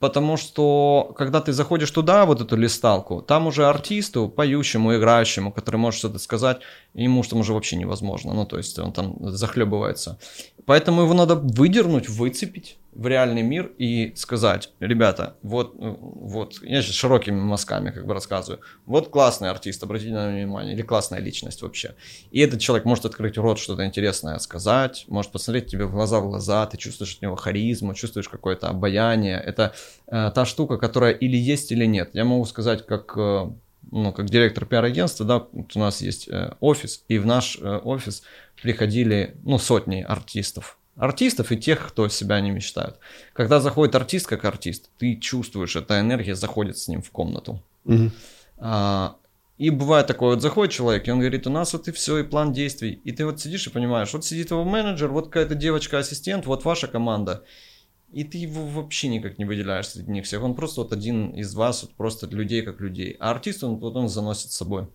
B: потому что когда ты заходишь туда, вот эту листалку, там уже артисту, поющему, играющему, который может что-то сказать, ему что уже вообще невозможно, ну то есть он там захлебывается. Поэтому его надо выдернуть, выцепить в реальный мир и сказать, ребята, вот, вот, я сейчас широкими мазками как бы рассказываю, вот классный артист, обратите на внимание, или классная личность вообще. И этот человек может открыть рот, что-то интересное сказать, может посмотреть тебе в глаза в глаза, ты чувствуешь от него харизму, чувствуешь какое-то обаяние. Это э, та штука, которая или есть, или нет. Я могу сказать, как э, ну, как директор пиар-агентства, да, у нас есть э, офис, и в наш э, офис приходили, ну, сотни артистов. Артистов и тех, кто себя не мечтают. Когда заходит артист как артист, ты чувствуешь, эта энергия заходит с ним в комнату. Угу. А, и бывает такое, вот заходит человек, и он говорит, у нас вот и все, и план действий. И ты вот сидишь и понимаешь, вот сидит его менеджер, вот какая-то девочка-ассистент, вот ваша команда. И ты его вообще никак не выделяешь среди них всех. Он просто вот один из вас, вот просто людей как людей. А артист он вот он заносит с собой.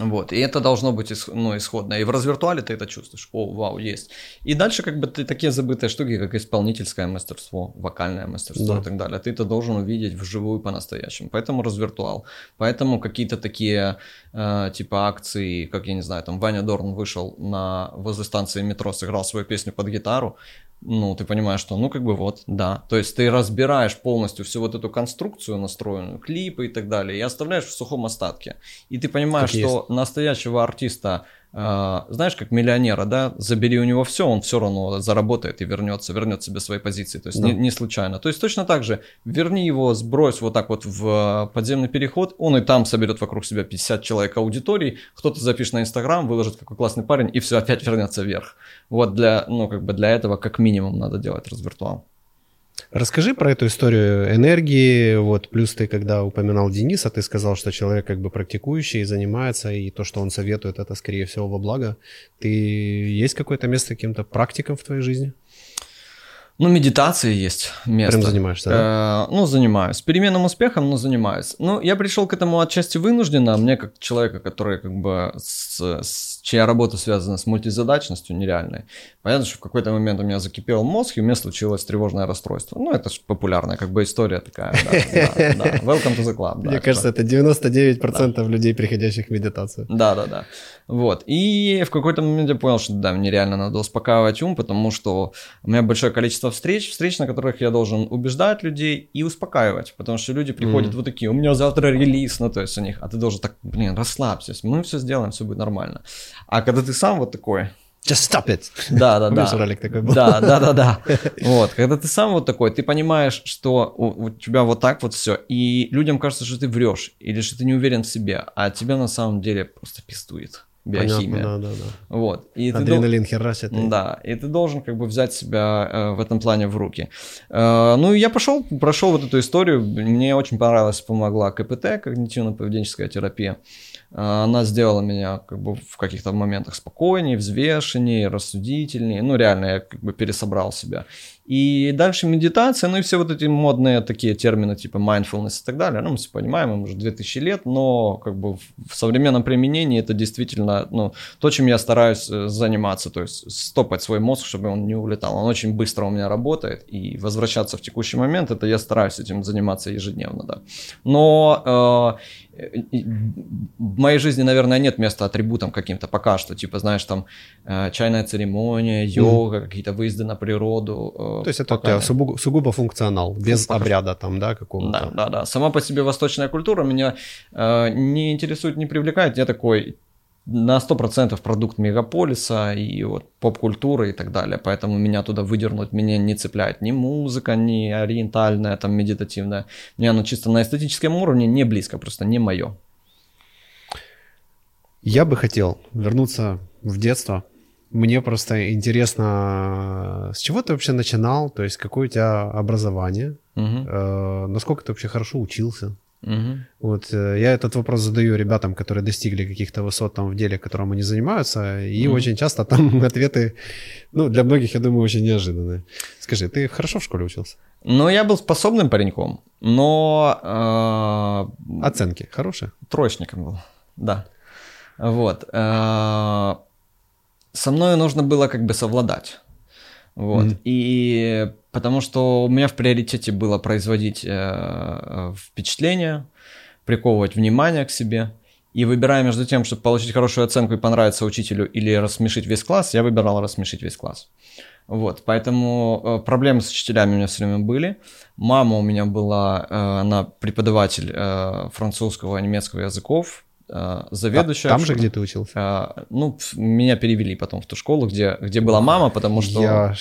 B: Вот, и это должно быть ну, исходно. И в развиртуале ты это чувствуешь. О, вау, есть. И дальше как бы ты такие забытые штуки, как исполнительское мастерство, вокальное мастерство да. и так далее. Ты это должен увидеть вживую по-настоящему. Поэтому развиртуал. Поэтому какие-то такие э, типа акции, как я не знаю, там Ваня Дорн вышел на возле станции метро, сыграл свою песню под гитару ну, ты понимаешь, что, ну, как бы вот, да. То есть ты разбираешь полностью всю вот эту конструкцию настроенную, клипы и так далее, и оставляешь в сухом остатке. И ты понимаешь, как что есть. настоящего артиста знаешь, как миллионера, да, забери у него все, он все равно заработает и вернется, вернет себе свои позиции, то есть да. не, не случайно. То есть точно так же, верни его, сбрось вот так вот в подземный переход, он и там соберет вокруг себя 50 человек аудитории, кто-то запишет на Инстаграм, выложит, какой классный парень, и все опять вернется вверх. Вот для, ну, как бы для этого как минимум надо делать развиртуал.
A: Расскажи про эту историю энергии. Вот плюс ты, когда упоминал Дениса, ты сказал, что человек как бы практикующий, занимается, и то, что он советует, это скорее всего во благо. Ты есть какое-то место каким-то практикам в твоей жизни?
B: Ну, медитации есть место.
A: Прям занимаешься, да?
B: Э, ну, занимаюсь. С переменным успехом, но занимаюсь. Ну, я пришел к этому отчасти вынужденно. Мне, как человека, который как бы с, с чья работа связана с мультизадачностью нереальной, понятно, что в какой-то момент у меня закипел мозг, и у меня случилось тревожное расстройство. Ну, это же популярная как бы история такая. Да, да, Welcome to the club.
A: Мне кажется, это 99% людей, приходящих в медитацию.
B: Да, да, да. Вот. И в какой-то момент я понял, что да, мне реально надо успокаивать ум, потому что у меня большое количество встреч, встреч, на которых я должен убеждать людей и успокаивать, потому что люди приходят mm. вот такие, у меня завтра релиз, ну то есть у них, а ты должен так, блин, расслабься, мы все сделаем, все будет нормально. А когда ты сам вот такой,
A: Just stop it.
B: Да, да, да. ролик такой был. Да, да, да, да. Вот, когда ты сам вот такой, ты понимаешь, что у, у тебя вот так вот все, и людям кажется, что ты врешь, или что ты не уверен в себе, а тебя на самом деле просто пистует биохимия. Понятно, да, да, да. Вот.
A: И Адреналин ты, херасит.
B: Да, и ты должен как бы взять себя э, в этом плане в руки. Э, ну, я пошел, прошел вот эту историю, мне очень понравилась, помогла КПТ, когнитивно-поведенческая терапия. Э, она сделала меня как бы в каких-то моментах спокойнее, взвешеннее, рассудительнее. Ну, реально, я как бы пересобрал себя. И дальше медитация, ну и все вот эти модные такие термины типа mindfulness и так далее. Ну, мы все понимаем, им уже 2000 лет, но как бы в современном применении это действительно ну, то, чем я стараюсь э, заниматься. То есть стопать свой мозг, чтобы он не улетал. Он очень быстро у меня работает, и возвращаться в текущий момент, это я стараюсь этим заниматься ежедневно, да. Но э, в моей жизни, наверное, нет места атрибутам каким-то пока что, типа, знаешь, там э, чайная церемония, йога, mm. какие-то выезды на природу.
A: Э, То есть это у тебя сугубо, сугубо функционал, без пока обряда там, да, какого-то?
B: Да, да, да. Сама по себе восточная культура меня э, не интересует, не привлекает. Я такой на 100% продукт мегаполиса и вот поп-культуры и так далее, поэтому меня туда выдернуть меня не цепляет ни музыка, ни ориентальная, там, медитативная. Мне оно чисто на эстетическом уровне не близко, просто не мое.
A: Я бы хотел вернуться в детство. Мне просто интересно, с чего ты вообще начинал, то есть какое у тебя образование,
B: Угу.
A: э, насколько ты вообще хорошо учился.
B: Угу.
A: Вот э, я этот вопрос задаю ребятам, которые достигли каких-то высот там в деле, которым они занимаются, и
B: Мгм.
A: очень часто там ответы, ну, для многих, я думаю, очень неожиданные. Скажи, ты хорошо в школе учился?
B: Ну, я был способным пареньком, но э,
A: Оценки хорошие?
B: троечником был, да. Вот. э, Со мной нужно было как бы совладать. Вот.
A: Мгм.
B: И потому что у меня в приоритете было производить э, впечатление, приковывать внимание к себе. И выбирая между тем, чтобы получить хорошую оценку и понравиться учителю или рассмешить весь класс, я выбирал рассмешить весь класс. Вот, поэтому э, проблемы с учителями у меня все время были. Мама у меня была, э, она преподаватель э, французского и немецкого языков, э, заведующая.
A: Там
B: в
A: же, где ты учился?
B: Э, ну, меня перевели потом в ту школу, где, где была мама, потому что...
A: Я,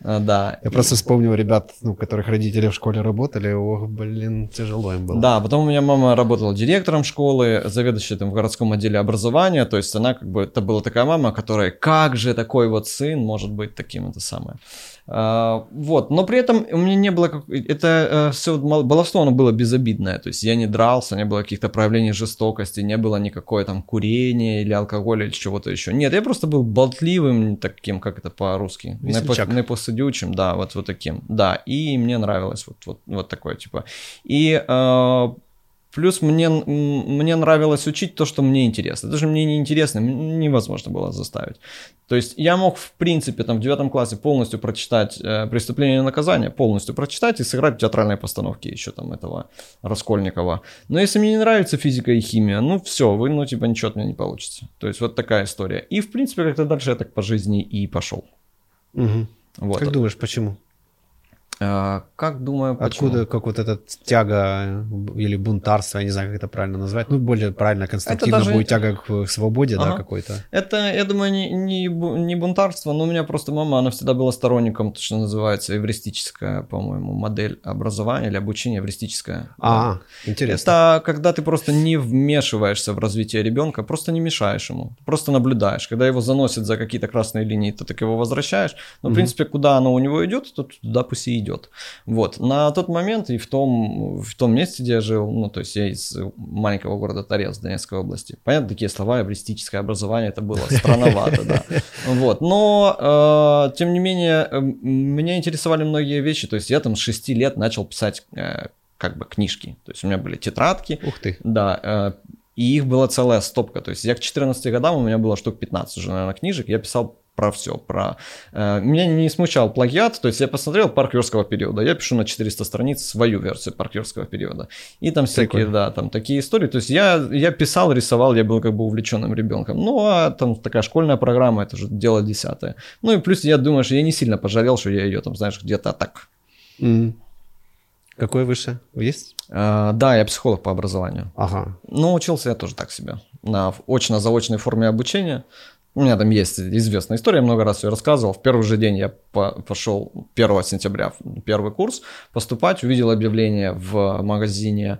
B: э, да.
A: я просто вспомнил ребят, ну, которых родители в школе работали, ох, блин, тяжело им было.
B: Да, потом у меня мама работала директором школы, заведующей там в городском отделе образования, то есть она как бы, это была такая мама, которая, как же такой вот сын может быть таким, это самое. А, вот, но при этом у меня не было, как... это все баловство, оно было безобидное, то есть я не дрался, не было каких-то проявлений жестокости, не было никакое там курения или алкоголя или чего-то еще. Нет, я просто был болтливым таким, как это по-русски, непосадючим, да, вот, вот таким, да, и мне нравилось вот, вот, вот такое, типа. И э, плюс мне, мне нравилось учить то, что мне интересно. Даже мне не интересно, невозможно было заставить. То есть я мог, в принципе, там в девятом классе полностью прочитать э, «Преступление и наказание», полностью прочитать и сыграть в театральной постановке еще там этого Раскольникова. Но если мне не нравится физика и химия, ну все, вы, ну типа ничего от меня не получится. То есть вот такая история. И в принципе как-то дальше я так по жизни и пошел.
A: Мгм.
B: Вот.
A: Как думаешь, почему?
B: А, как думаю, почему?
A: Откуда, как вот эта тяга э, или бунтарство, я не знаю, как это правильно назвать, ну, более правильно, конструктивно
B: даже-
A: будет тяга к свободе, да,
B: Ага.
A: какой-то.
B: Это, я думаю, не, не, не бунтарство, но у меня просто мама, она всегда была сторонником, то, что называется эвристическая, по-моему, модель образования или обучения эвристическая.
A: А, интересно.
B: Это когда ты просто не вмешиваешься в развитие ребенка, просто не мешаешь ему, просто наблюдаешь. Когда его заносят за какие-то красные линии, ты так его возвращаешь. Но, в
A: Мгм.
B: принципе, куда оно у него идет, то туда пусть и идет. Вот. На тот момент и в том, в том месте, где я жил, ну, то есть я из маленького города Торец Донецкой области. Понятно, такие слова, эвристическое образование, это было странновато, да. Вот. Но, э, тем не менее, э, меня интересовали многие вещи. То есть я там с 6 лет начал писать э, как бы книжки. То есть у меня были тетрадки,
A: Ух ты.
B: да, э, и их была целая стопка. То есть я к 14 годам, у меня было штук 15 уже, наверное, книжек, я писал про все, про... э, меня не смущал плагиат, то есть я посмотрел парк юрского периода, я пишу на 400 страниц свою версию парк юрского периода. И там всякие,
A: Прикольно.
B: да, там такие истории. То есть я, я писал, рисовал, я был как бы увлеченным ребенком. Ну, а там такая школьная программа, это же дело десятое. Ну и плюс я думаю, что я не сильно пожалел, что я ее там, знаешь, где-то так...
A: М. Какое выше? Есть?
B: Э, да, я психолог по образованию.
A: Ага.
B: Ну, учился я тоже так себе. На очно-заочной форме обучения. У меня там есть известная история, я много раз ее рассказывал. В первый же день я по- пошел 1 сентября в первый курс поступать, увидел объявление в магазине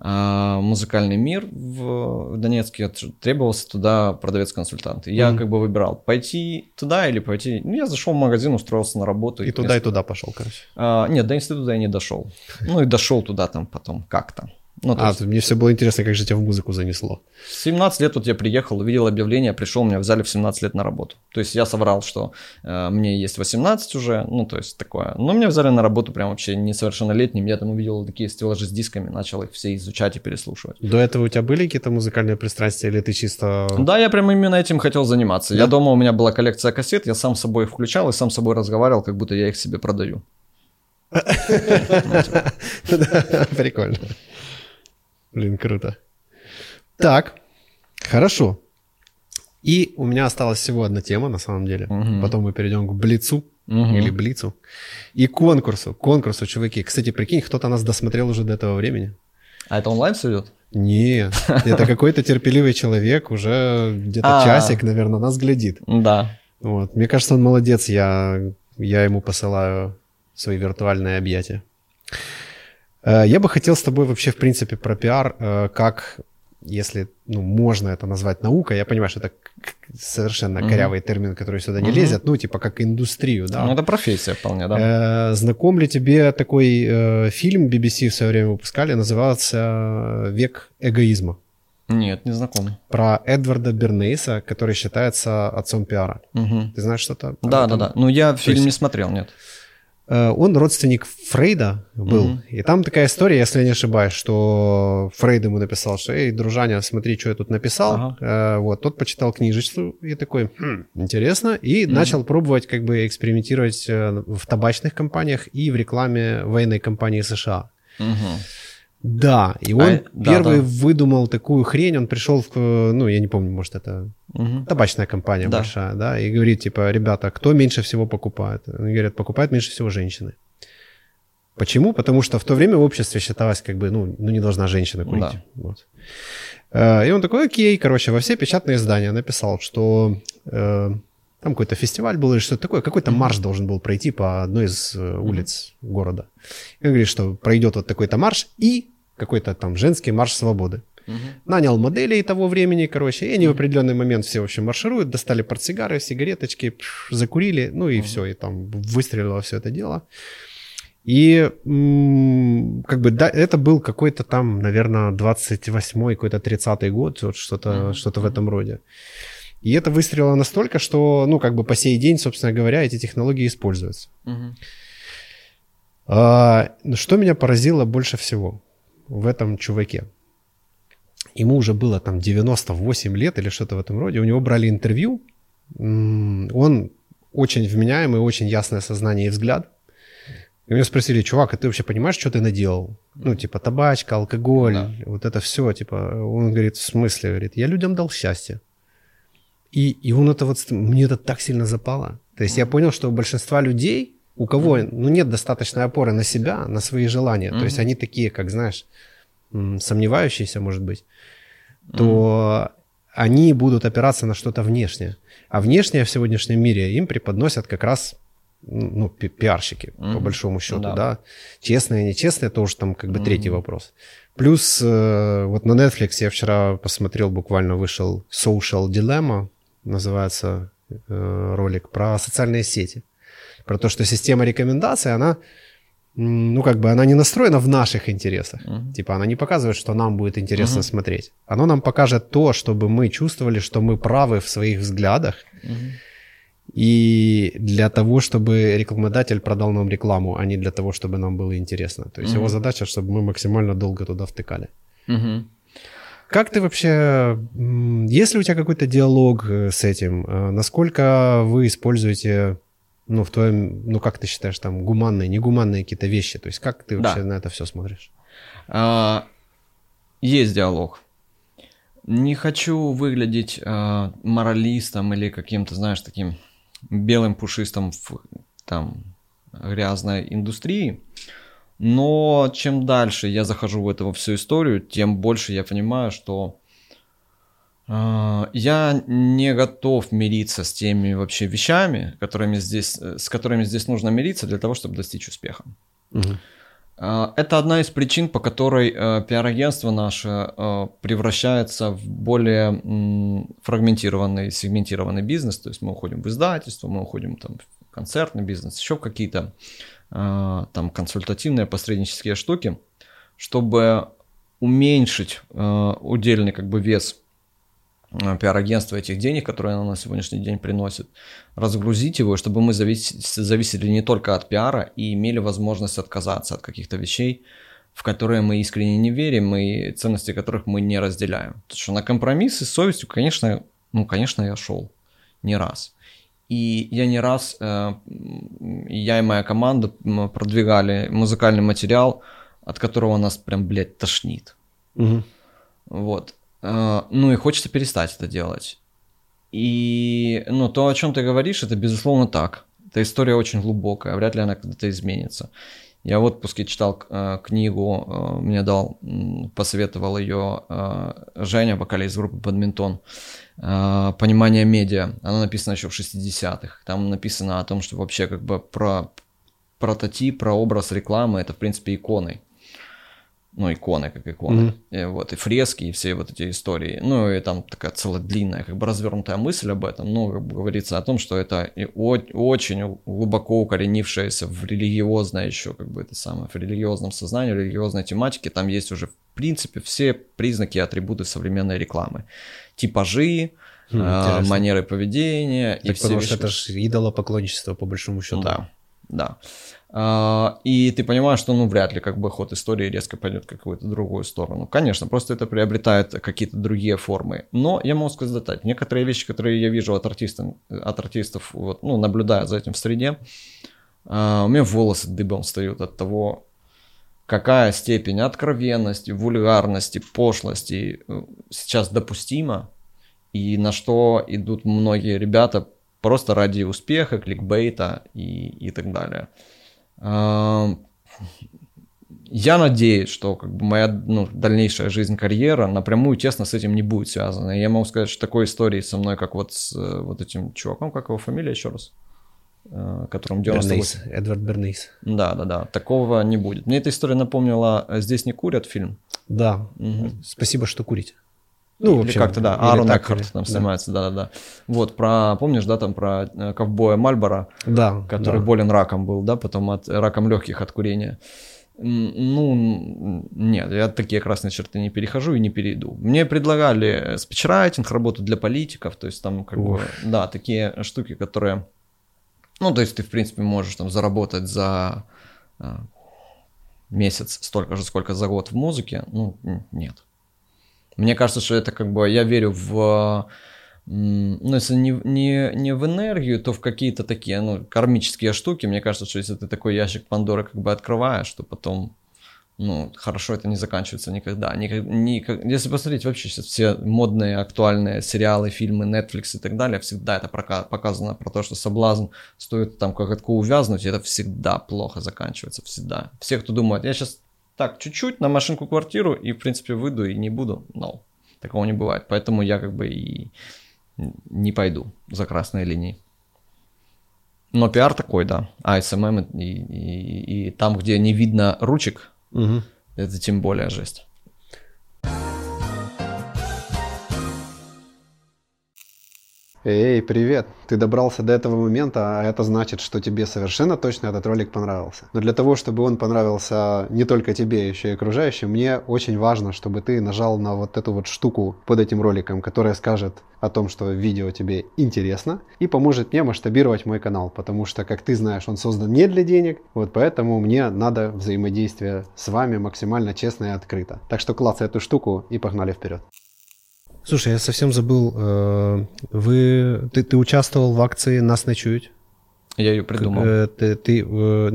B: а, «Музыкальный мир» в Донецке, требовался туда продавец-консультант. И я
A: Мгм.
B: как бы выбирал, пойти туда или пойти... Ну, я зашел в магазин, устроился на работу.
A: И туда, и туда пошел, короче.
B: А, нет, до института я не дошел. Ну и дошел туда там потом как-то. Ну,
A: А,
B: есть-
A: мне все было интересно, как же тебя в музыку занесло.
B: в 17 лет вот я приехал, увидел объявление, пришел, меня взяли в 17 лет на работу. То есть я соврал, что э, мне есть 18 уже, ну то есть такое. Но меня взяли на работу прям вообще несовершеннолетним. Я там увидел такие стеллажи с дисками, начал их все изучать и переслушивать.
A: До этого у тебя были какие-то музыкальные пристрастия, или ты чисто...
B: Да, я прям именно этим хотел заниматься.
A: Да?
B: Я дома, у меня была коллекция кассет, я сам с собой их включал и сам с собой разговаривал, как будто я их себе продаю.
A: Да, Прикольно. Блин, круто. Так, хорошо. И у меня осталась всего одна тема, на самом деле.
B: Мгм.
A: Потом мы перейдем к Блицу
B: Мгм.
A: или Блицу. И конкурсу. Конкурсу, чуваки. Кстати, прикинь, кто-то нас досмотрел уже до этого времени.
B: А это онлайн все идет?
A: Нет, это какой-то терпеливый человек, уже где-то
B: А.
A: часик, наверное, нас глядит.
B: Да.
A: Вот. Мне кажется, он молодец, я, я ему посылаю свои виртуальные объятия. Э, Я бы хотел с тобой вообще, в принципе, про пиар, э, как если ну, можно это назвать наукой, я понимаю, что это совершенно
B: Мгм.
A: корявый термин, который сюда не
B: Мгм.
A: лезет, ну, типа как индустрию, да.
B: Ну, это профессия вполне, да.
A: Э, Знаком ли тебе такой э, фильм BBC в свое время выпускали, назывался «Век эгоизма»?
B: Нет, не знаком.
A: Про Эдварда Бернейса, который считается отцом пиара.
B: Мгм.
A: Ты знаешь что-то?
B: Да, да, да. Ну, я фильм
A: есть-
B: не смотрел, нет.
A: Э, Он родственник Фрейда был.
B: Мгм.
A: И там такая история, если я не ошибаюсь, что Фрейд ему написал, что «Эй, дружаня, смотри, что я тут написал».
B: Ага.
A: Э, Вот, тот почитал книжечку и такой «Хм, интересно. И начал пробовать как бы экспериментировать э, в табачных компаниях и в рекламе военной компании США.
B: Мгм.
A: Да, и он
B: А, да,
A: первый
B: да.
A: выдумал такую хрень, он пришел в, ну, я не помню, может, это
B: Мгм.
A: табачная компания
B: Да.
A: большая, да, и говорит, типа, ребята, кто меньше всего покупает? Они говорят, покупают меньше всего женщины. Почему? Потому что в то время в обществе считалось, как бы, ну, ну не должна женщина курить.
B: Да.
A: Вот. Э, И он такой, окей, короче, во все печатные издания написал, что э, там какой-то фестиваль был или что-то такое, какой-то марш должен был пройти по одной из э, улиц города. И он говорит, что пройдет вот такой-то марш и какой-то там женский марш свободы.
B: Мгм.
A: Нанял моделей того времени, короче, и они в определенный момент все, в общем, маршируют, достали портсигары, сигареточки, пш, закурили, ну и все, и там выстрелило все это дело. И как бы да, это был какой-то там, наверное, 28-й, какой-то 30-й год, вот что-то,
B: Мгм.
A: что-то в этом роде. И это выстрелило настолько, что, ну, как бы по сей день, собственно говоря, эти технологии используются.
B: Мгм.
A: А, ну, что меня поразило больше всего в этом чуваке? Ему уже было там 98 лет или что-то в этом роде. У него брали интервью. Он очень вменяемый, очень ясное сознание и взгляд. И меня спросили, чувак, а ты вообще понимаешь, что ты наделал? Ну, типа, табачка, алкоголь,
B: Да.
A: вот это все, типа, он говорит, в смысле? Говорит, я людям дал счастье. И, и он это вот, мне это так сильно запало. То есть я понял, что у большинства людей, у кого ну, нет достаточной опоры на себя, на свои желания, то есть они такие, как знаешь, сомневающиеся, может быть, то они будут опираться на что-то внешнее. А внешнее в сегодняшнем мире им преподносят как раз ну, пи- пиарщики, по
B: Мгм.
A: большому счету, да.
B: Да.
A: Честные, нечестные, это уже там как бы третий
B: Мгм.
A: вопрос. Плюс э, вот на Netflix я вчера посмотрел, буквально вышел Social Dilemma, называется э, ролик, про социальные сети. Про то, что система рекомендаций, она, ну как бы, она не настроена в наших интересах.
B: Мгм.
A: Типа она не показывает, что нам будет интересно
B: Мгм.
A: смотреть. Оно нам покажет то, чтобы мы чувствовали, что мы правы в своих взглядах,
B: Мгм.
A: и для того, чтобы рекламодатель продал нам рекламу, а не для того, чтобы нам было интересно. То есть
B: Мгм.
A: его задача, чтобы мы максимально долго туда втыкали.
B: Мгм.
A: Как ты вообще, есть ли у тебя какой-то диалог э, с этим? Э, Насколько вы используете, ну, в твоем, ну, как ты считаешь, там, гуманные, негуманные какие-то вещи? То есть как ты
B: Да.
A: вообще на это все смотришь?
B: А, Есть диалог. Не хочу выглядеть а, моралистом или каким-то, знаешь, таким белым пушистым в там грязной индустрии. Но чем дальше я захожу в эту всю историю, тем больше я понимаю, что а, я не готов мириться с теми вообще вещами, которыми здесь, э, с которыми здесь нужно мириться для того, чтобы достичь успеха. А, Это одна из причин, по которой э, пиар-агентство наше э, превращается в более м, фрагментированный, сегментированный бизнес. То есть мы уходим в издательство, мы уходим там, в концертный бизнес, еще в какие-то э, там консультативные, посреднические штуки, чтобы уменьшить э, удельный как бы вес э, пиар-агентства этих денег, которые оно на сегодняшний день приносит, разгрузить его, чтобы мы завис- зависели не только от пиара и имели возможность отказаться от каких-то вещей, в которые мы искренне не верим и ценности которых мы не разделяем. Потому что на компромиссы с совестью, конечно, ну, конечно, я шел не раз. И я не раз, э, я и моя команда продвигали музыкальный материал, от которого нас прям, блядь, тошнит.
A: Мгм.
B: Вот. Э, Ну и хочется перестать это делать. И, ну, то, о чем ты говоришь, это безусловно так. Эта история очень глубокая, вряд ли она когда-то изменится. Я в отпуске читал э, книгу, э, мне дал, посоветовал ее э, Женя, вокалист группы «Бадминтон», э, «Понимание медиа». Она написана еще в 60-х. Там написано о том, что вообще как бы про прототип, про образ рекламы, это в принципе иконой. Ну, иконы, как иконы, mm-hmm. и, вот, и фрески, и все вот эти истории, ну, и там такая целая длинная, как бы развернутая мысль об этом, ну, как бы говорится о том, что это очень глубоко укоренившееся в религиозное еще, как бы это самое, в религиозном сознании, в религиозной тематике, там есть уже, в принципе, все признаки и атрибуты современной рекламы. Типажи, mm, э, манеры поведения.
A: Так и потому все что это же идолопоклонничество, по большому счету.
B: Да, да. А, и ты понимаешь, что ну вряд ли как бы ход истории резко пойдет в какую-то другую сторону. Конечно, просто это приобретает какие-то другие формы. Но я могу сказать так, некоторые вещи, которые я вижу от артистов, от артистов вот, ну, наблюдая за этим в среде, а, у меня волосы дыбом встают от того, какая степень откровенности, вульгарности, пошлости э, сейчас допустима, и на что идут многие ребята просто ради успеха, кликбейта и, и так далее. Я надеюсь, что как бы моя ну, дальнейшая жизнь, карьера напрямую тесно с этим не будет связана. И я могу сказать, что такой истории со мной, как вот с э, вот этим чуваком, как его фамилия еще раз? Э, которым
A: 98... Бернейс, Эдвард Бернейс.
B: Да, да, да, такого не будет. Мне эта история напомнила «Здесь не курят» фильм.
A: Да, угу. спасибо, что курите.
B: Ну, или общем, как-то, да, Аарон Экхарт там да. снимается, да-да-да. Вот, про, помнишь, да, там про э, ковбоя Мальбора,
A: да,
B: который
A: да.
B: болен раком был, да, потом от раком легких от курения. Ну, нет, я такие красные черты не перехожу и не перейду. Мне предлагали спичрайтинг, работу для политиков, то есть там как Ух. бы, да, такие штуки, которые, ну, то есть ты, в принципе, можешь там заработать за э, месяц столько же, сколько за год в музыке, ну, нет. Мне кажется, что это как бы, я верю в, ну, если не, не, не в энергию, то в какие-то такие, ну, кармические штуки. Мне кажется, что если ты такой ящик Пандоры как бы открываешь, то потом, ну, хорошо это не заканчивается никогда. Никак, никак, если посмотреть вообще сейчас все модные, актуальные сериалы, фильмы, Netflix и так далее, всегда это показано про то, что соблазн стоит там коготку увязнуть, и это всегда плохо заканчивается, всегда. Все, кто думает, я сейчас так, чуть-чуть на машинку квартиру и, в принципе, выйду и не буду. No, такого не бывает. Поэтому я как бы и не пойду за красной линией. Но пиар такой, да. А SMM и, и, и там, где не видно ручек, угу. это тем более жесть.
A: Эй, привет! Ты добрался до этого момента, а это значит, что тебе совершенно точно этот ролик понравился. Но для того, чтобы он понравился не только тебе, еще и окружающим, мне очень важно, чтобы ты нажал на вот эту вот штуку под этим роликом, которая скажет о том, что видео тебе интересно и поможет мне масштабировать мой канал, потому что, как ты знаешь, он создан не для денег, вот поэтому мне надо взаимодействие с вами максимально честно и открыто. Так что клацай эту штуку и погнали вперед. Слушай, я совсем забыл. Э, вы, ты, ты участвовал в акции «Нас ночуют»?
B: Я ее придумал.
A: Э, ты, ты, э,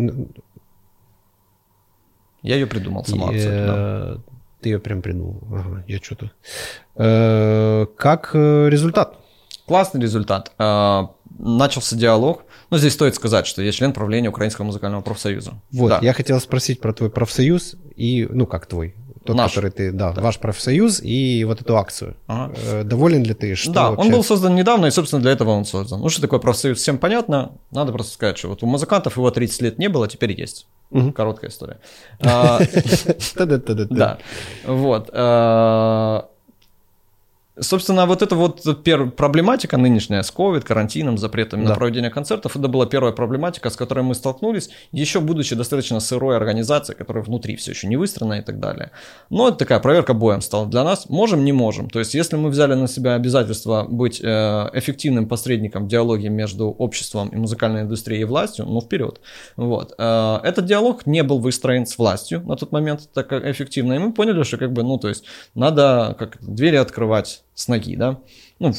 B: я ее придумал, сама акцию, да.
A: Ты ее прям придумал. Ага, я что-то... Как результат?
B: Классный результат. Начался диалог. Ну, здесь стоит сказать, что я член правления Украинского музыкального профсоюза.
A: Вот, да. я хотел спросить про твой профсоюз и, ну, как твой, тот, Наш. который ты, да, да, ваш профсоюз и вот эту акцию. Ага. Э, доволен ли ты?
B: Что да, вообще... он был создан недавно, и, собственно, для этого он создан. Ну, что такое профсоюз, всем понятно. Надо просто сказать, что вот у музыкантов его 30 лет не было, теперь есть. Угу. Короткая история. А, да, вот. Собственно, вот эта вот пер- проблематика нынешняя с COVID, карантином, запретами да. на проведение концертов, это была первая проблематика, с которой мы столкнулись, еще будучи достаточно сырой организацией, которая внутри все еще не выстроена и так далее. Но это такая проверка боем стала для нас. Можем, не можем. То есть, если мы взяли на себя обязательство быть э, эффективным посредником в диалоге между обществом и музыкальной индустрией и властью, ну, вперед. Вот. Э, этот диалог не был выстроен с властью на тот момент так эффективно, и мы поняли, что как бы, ну, то есть, надо как двери открывать с ноги, да, ну,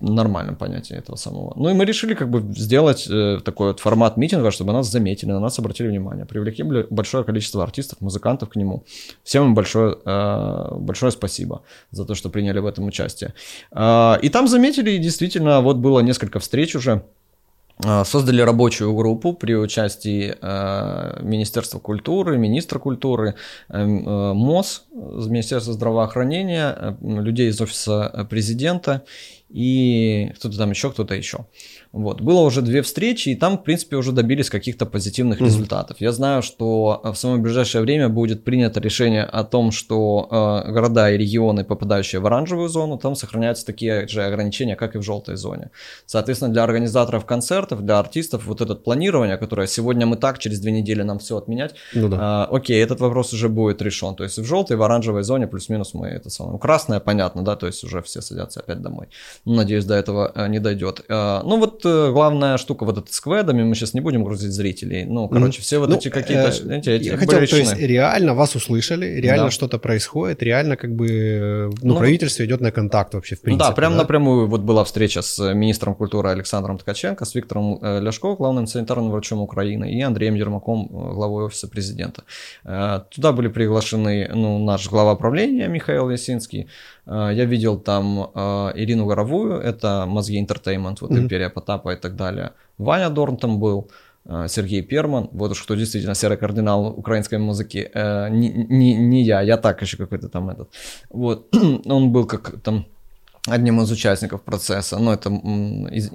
B: в нормальном понятии этого самого. Ну и мы решили как бы сделать э, такой вот формат митинга, чтобы нас заметили, на нас обратили внимание, привлекли большое количество артистов, музыкантов к нему. Всем им большое, э, большое спасибо за то, что приняли в этом участие. Э, и там заметили, и действительно, вот было несколько встреч уже, Создали рабочую группу при участии э, Министерства культуры, министра культуры, э МОЗ, Министерства здравоохранения, людей из офиса президента и кто-то там еще, кто-то еще. Вот. Было уже две встречи, и там, в принципе, уже добились каких-то позитивных mm-hmm. результатов. Я знаю, что э, в самое ближайшее время будет принято решение о том, что э, города и регионы, попадающие в оранжевую зону, там сохраняются такие же ограничения, как и в желтой зоне. Соответственно, для организаторов концертов, для артистов вот это планирование, которое сегодня мы так, через две недели нам все отменять, ну, да. э, окей, этот вопрос уже будет решен. То есть в желтой, в оранжевой зоне плюс-минус мы это самое. Красное, понятно, да, то есть уже все садятся опять домой. Ну, надеюсь, до этого э, не дойдет. Э, ну вот главная штука вот эта с кведами, мы сейчас не будем грузить зрителей. Ну, короче, все вот ну, эти какие-то
A: э, эти, эти хотел, то есть реально вас услышали, реально да. что-то происходит, реально как бы ну, ну, правительство идет на контакт вообще в принципе.
B: Да, прям да? напрямую вот была встреча с министром культуры Александром Ткаченко, с Виктором э, Ляшко, главным санитарным врачом Украины, и Андреем Ермаком, главой офиса президента. Туда были приглашены ну, наш глава правления Михаил Ясинский, Э, я видел там э, Ирину Горовую, это «Мозги Entertainment», вот mm-hmm. «Империя Потапа» и так далее. Ваня Дорн там был, э, Сергей Перман, вот уж кто действительно серый кардинал украинской музыки, не, не, не я, я так еще какой-то там этот. Вот, он был как там одним из участников процесса, ну, это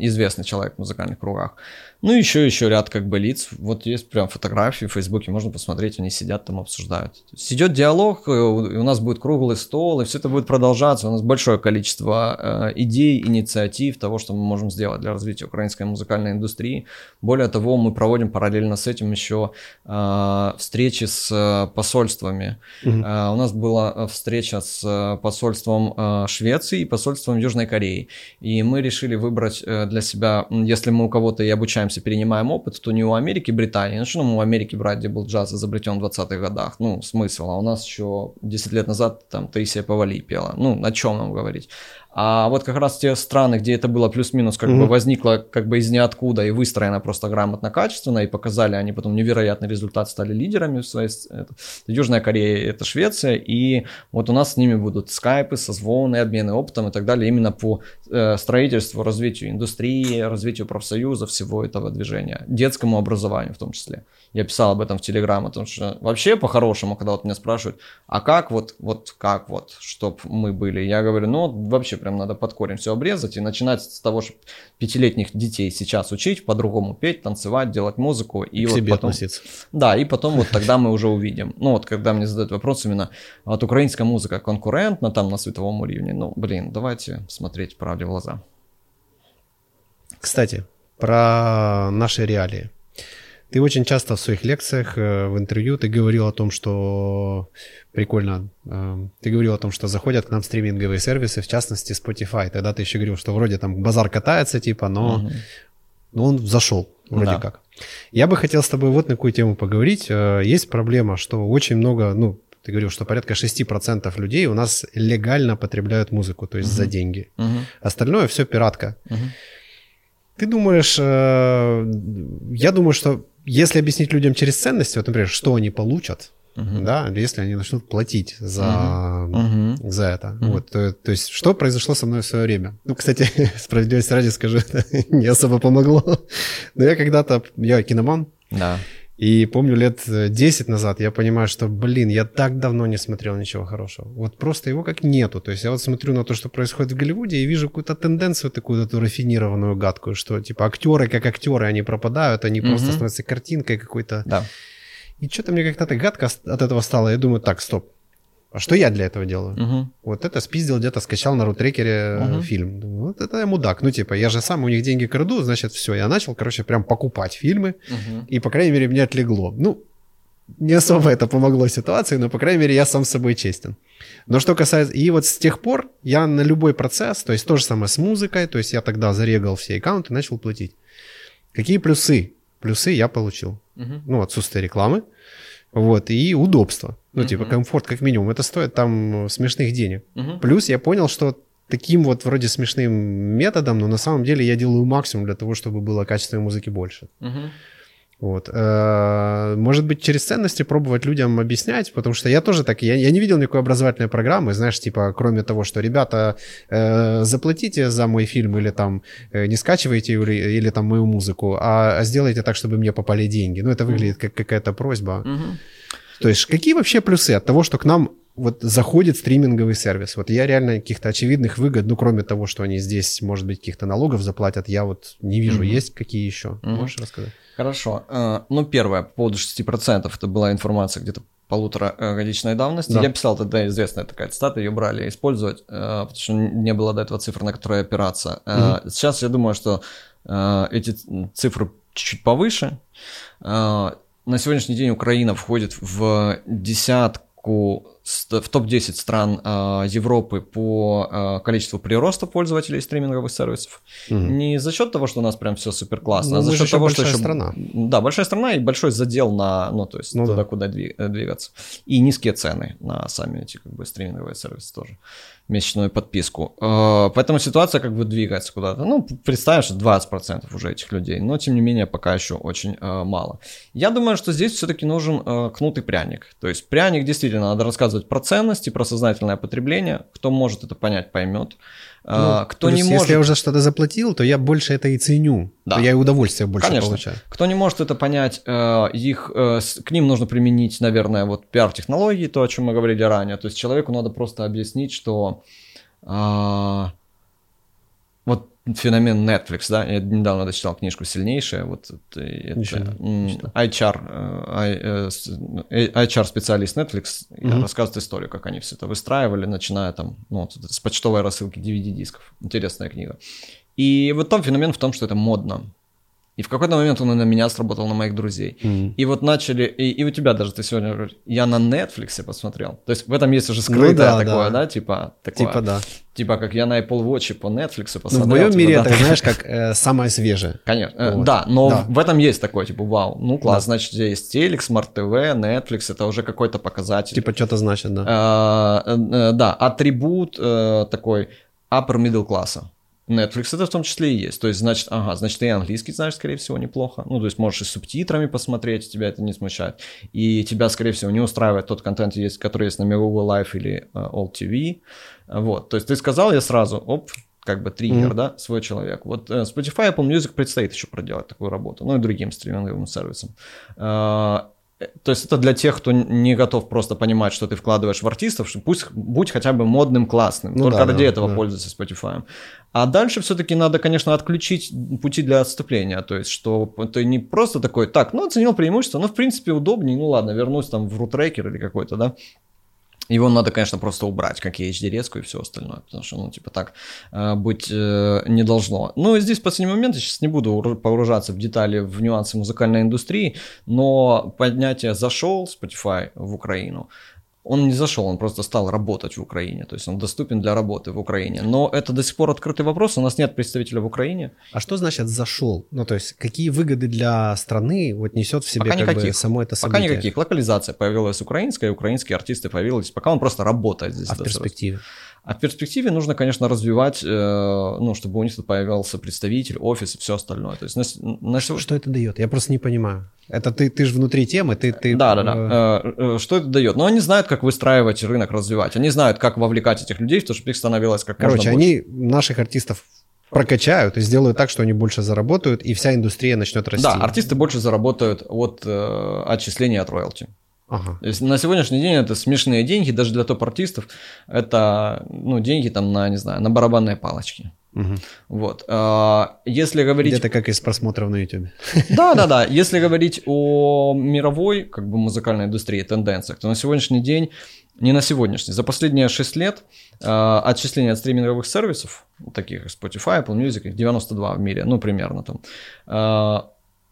B: известный человек в музыкальных кругах. Ну, еще, еще ряд как бы лиц. Вот есть прям фотографии в Фейсбуке, можно посмотреть, они сидят там, обсуждают. То есть идет диалог, и у нас будет круглый стол, и все это будет продолжаться. У нас большое количество э, идей, инициатив, того, что мы можем сделать для развития украинской музыкальной индустрии. Более того, мы проводим параллельно с этим еще э, встречи с э, посольствами. Угу. Э, у нас была встреча с э, посольством э, Швеции и посольством Южной Кореи. И мы решили выбрать э, для себя, если мы у кого-то и обучаем меняемся, перенимаем опыт, то не у Америки, Британии, ну что нам у Америки брать, где был джаз изобретен в 20-х годах, ну смысл, а у нас еще 10 лет назад там Таисия Повали пела, ну о чем нам говорить. А вот как раз те страны, где это было плюс-минус, как mm-hmm. бы возникло как бы из ниоткуда и выстроено просто грамотно, качественно, и показали они потом невероятный результат, стали лидерами в своей... Это, Южная Корея, это Швеция, и вот у нас с ними будут скайпы, созвоны, обмены опытом и так далее, именно по э, строительству, развитию индустрии, развитию профсоюза, всего этого движения, детскому образованию в том числе. Я писал об этом в Телеграм, потому что вообще по-хорошему, когда вот меня спрашивают, а как вот, вот как вот, чтобы мы были, я говорю, ну вообще прям надо под корень все обрезать и начинать с того, чтобы пятилетних детей сейчас учить, по-другому петь, танцевать, делать музыку. И
A: К
B: вот
A: себе
B: потом,
A: относиться.
B: Да, и потом вот тогда мы уже увидим. Ну вот когда мне задают вопрос именно, вот украинская музыка конкурентна там на световом уровне, ну блин, давайте смотреть правде в глаза.
A: Кстати, про наши реалии. Ты очень часто в своих лекциях, э, в интервью, ты говорил о том, что прикольно, э, ты говорил о том, что заходят к нам стриминговые сервисы, в частности Spotify. Тогда ты еще говорил, что вроде там базар катается, типа, но, угу. но он зашел вроде да. как. Я бы хотел с тобой вот на какую тему поговорить. Э, есть проблема, что очень много, ну, ты говорил, что порядка 6% людей у нас легально потребляют музыку, то есть угу. за деньги. Угу. Остальное все пиратка. Угу. Ты думаешь, я думаю, что если объяснить людям через ценности, вот, например, что они получат, uh-huh. да, если они начнут платить за, uh-huh. за это. Uh-huh. Вот, то, то есть, что произошло со мной в свое время? Ну, кстати, справедливости ради скажу, это не особо помогло. Но я когда-то, я киноман,
B: да.
A: И помню, лет 10 назад я понимаю, что, блин, я так давно не смотрел ничего хорошего. Вот просто его как нету. То есть я вот смотрю на то, что происходит в Голливуде, и вижу какую-то тенденцию такую, эту рафинированную, гадкую, что типа актеры как актеры, они пропадают, они mm-hmm. просто становятся картинкой какой-то.
B: Да.
A: И что-то мне как-то так гадко от этого стало. Я думаю, так, стоп, а что я для этого делаю?
B: Угу.
A: Вот это спиздил где-то, скачал на рутрекере угу. фильм. Вот это я мудак. Ну, типа, я же сам у них деньги краду, значит, все. Я начал, короче, прям покупать фильмы. Угу. И, по крайней мере, мне отлегло. Ну, не особо это помогло ситуации, но, по крайней мере, я сам с собой честен. Но что касается... И вот с тех пор я на любой процесс, то есть то же самое с музыкой, то есть я тогда зарегал все аккаунты, начал платить. Какие плюсы? Плюсы я получил. Угу. Ну, отсутствие рекламы. Вот, и удобство. Ну, uh-huh. типа, комфорт как минимум. Это стоит там смешных денег. Uh-huh. Плюс я понял, что таким вот вроде смешным методом, но на самом деле я делаю максимум для того, чтобы было качественной музыки больше. Uh-huh. Вот. Э, может быть, через ценности пробовать людям объяснять, потому что я тоже так, я, я не видел никакой образовательной программы, знаешь, типа, кроме того, что, ребята, э, заплатите за мой фильм или там э, не скачивайте или, или там мою музыку, а, а сделайте так, чтобы мне попали деньги. Ну, это выглядит как какая-то просьба.
B: Угу.
A: То есть, какие вообще плюсы от того, что к нам вот заходит стриминговый сервис. Вот я реально каких-то очевидных выгод, ну, кроме того, что они здесь, может быть, каких-то налогов заплатят, я вот не вижу. Mm-hmm. Есть какие еще? Mm-hmm. Можешь рассказать?
B: Хорошо. Э, ну, первое, по поводу 6%, это была информация где-то полуторагодичной давности. Да. Я писал тогда известная такая цитата, ее брали использовать, э, потому что не было до этого цифр, на которые опираться. Угу. Сейчас я думаю, что эти цифры чуть-чуть повыше. На сегодняшний день Украина входит в десятку в топ-10 стран э, Европы по э, количеству прироста пользователей стриминговых сервисов. Угу. Не за счет того, что у нас прям все супер классно, а ну, а за счет того, что еще страна. Да, большая страна и большой задел на, ну то есть ну, туда, да. куда э, двигаться. И низкие цены на сами эти как бы стриминговые сервисы тоже месячную подписку. Э, поэтому ситуация как бы двигается куда-то. Ну, представим, что 20% уже этих людей, но тем не менее пока еще очень э, мало. Я думаю, что здесь все-таки нужен э, кнут и пряник. То есть пряник действительно надо рассказывать про ценности, про сознательное потребление. Кто может это понять, поймет.
A: А, ну, Кто не может... Если я уже что-то заплатил, то я больше это и ценю. Да. я и удовольствие больше Конечно. получаю.
B: Кто не может это понять, э, их, э, к ним нужно применить, наверное, вот пиар-технологии, то, о чем мы говорили ранее. То есть человеку надо просто объяснить, что а, феномен Netflix, да, я недавно дочитал книжку «Сильнейшая», вот это HR, HR-специалист Netflix mm-hmm. рассказывает историю, как они все это выстраивали, начиная там, ну, с почтовой рассылки DVD-дисков. Интересная книга. И вот там феномен в том, что это модно. И в какой-то момент он и на меня сработал, на моих друзей. Mm-hmm. И вот начали, и, и у тебя даже, ты сегодня говоришь, я на Netflix посмотрел. То есть в этом есть уже скрытое ну, да, такое, да. да, типа, такое,
A: типа, да.
B: Типа, как я на Apple Watch по Netflix посмотрел.
A: Ну, в моем типа, мире да, это, знаешь, как э, самое свежее.
B: Конечно, э, вот. да, но да. в этом есть такое, типа, вау, ну класс, да. значит, есть телек, Smart TV, Netflix, это уже какой-то показатель.
A: Типа, что-то значит, да.
B: Э, э, да, атрибут э, такой upper middle класса. Netflix это в том числе и есть. То есть, значит, ага, значит, ты и английский знаешь, скорее всего, неплохо. Ну, то есть, можешь и с субтитрами посмотреть, тебя это не смущает. И тебя, скорее всего, не устраивает тот контент, который есть на Google Live или uh, All TV. Вот, то есть, ты сказал, я сразу, оп, как бы триггер, mm-hmm. да, свой человек. Вот uh, Spotify, Apple Music предстоит еще проделать такую работу, ну и другим стриминговым сервисам. Uh, то есть это для тех, кто не готов просто понимать, что ты вкладываешь в артистов, что пусть будь хотя бы модным, классным. Ну, Только да, ради да, этого да. пользуйся Spotify. А дальше все-таки надо, конечно, отключить пути для отступления. То есть, что ты не просто такой, так, ну, оценил преимущество, ну, в принципе, удобнее, ну, ладно, вернусь там в рутрекер или какой-то, да. Его надо, конечно, просто убрать, как и HD-резку и все остальное, потому что, ну, типа так э, быть э, не должно. Ну, и здесь последний момент, я сейчас не буду погружаться в детали, в нюансы музыкальной индустрии, но поднятие зашел Spotify в Украину, он не зашел, он просто стал работать в Украине, то есть он доступен для работы в Украине. Но это до сих пор открытый вопрос, у нас нет представителя в Украине.
A: А что значит зашел? Ну, то есть какие выгоды для страны вот несет в себе пока как никаких. бы само это
B: событие? Пока никаких. Локализация появилась украинская, украинские артисты появились, пока он просто работает здесь.
A: А в перспективе? Раз.
B: А в перспективе нужно, конечно, развивать, э, ну, чтобы у них тут появился представитель, офис и все остальное. То есть на,
A: на... Что, что это дает? Я просто не понимаю. Это ты, ты же внутри темы, ты... ты...
B: Да, да, да. Э, э, что это дает? Но они знают, как выстраивать рынок, развивать. Они знают, как вовлекать этих людей, чтобы их становилось как
A: Короче, можно больше. они наших артистов прокачают и сделают так, что они больше заработают, и вся индустрия начнет расти.
B: Да, артисты больше заработают от э, отчисления от роялти. Ага. То есть на сегодняшний день это смешные деньги, даже для топ-артистов. Это ну, деньги там на, не знаю, на барабанные палочки. Угу. Вот. А, если говорить...
A: Где-то как из просмотров на YouTube.
B: Да, да, да. Если говорить о мировой как бы, музыкальной индустрии, тенденциях, то на сегодняшний день, не на сегодняшний, за последние 6 лет э, отчисления от стриминговых сервисов, таких как Spotify, Apple Music, их 92 в мире, ну, примерно там, э,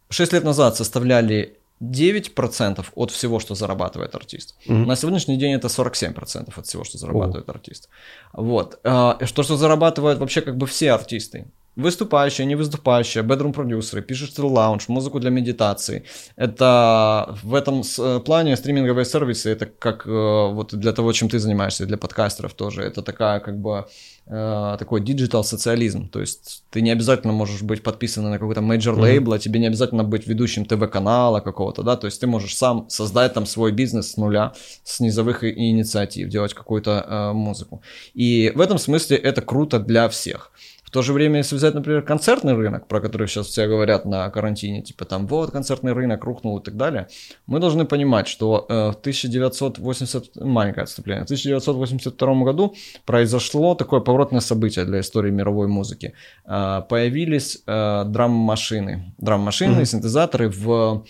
B: 6 лет назад составляли 9% от всего, что зарабатывает артист. Mm-hmm. На сегодняшний день это 47% от всего, что зарабатывает oh. артист. Вот. А, что, что зарабатывают вообще как бы все артисты. Выступающие, не выступающие, bedroom продюсеры, пишущие лаунж, музыку для медитации. Это в этом э, плане стриминговые сервисы, это как э, вот для того, чем ты занимаешься, для подкастеров тоже. Это такая как бы Э, такой digital социализм. То есть ты не обязательно можешь быть подписан на какой-то major label, mm-hmm. тебе не обязательно быть ведущим ТВ-канала какого-то, да, то есть ты можешь сам создать там свой бизнес с нуля, с низовых инициатив, делать какую-то э, музыку. И в этом смысле это круто для всех. В то же время, если взять, например, концертный рынок, про который сейчас все говорят на карантине, типа там вот концертный рынок рухнул и так далее, мы должны понимать, что э, в 1980, маленькое отступление, в 1982 году произошло такое поворотное событие для истории мировой музыки. Э, появились э, драм-машины, драм-машины, mm-hmm. синтезаторы в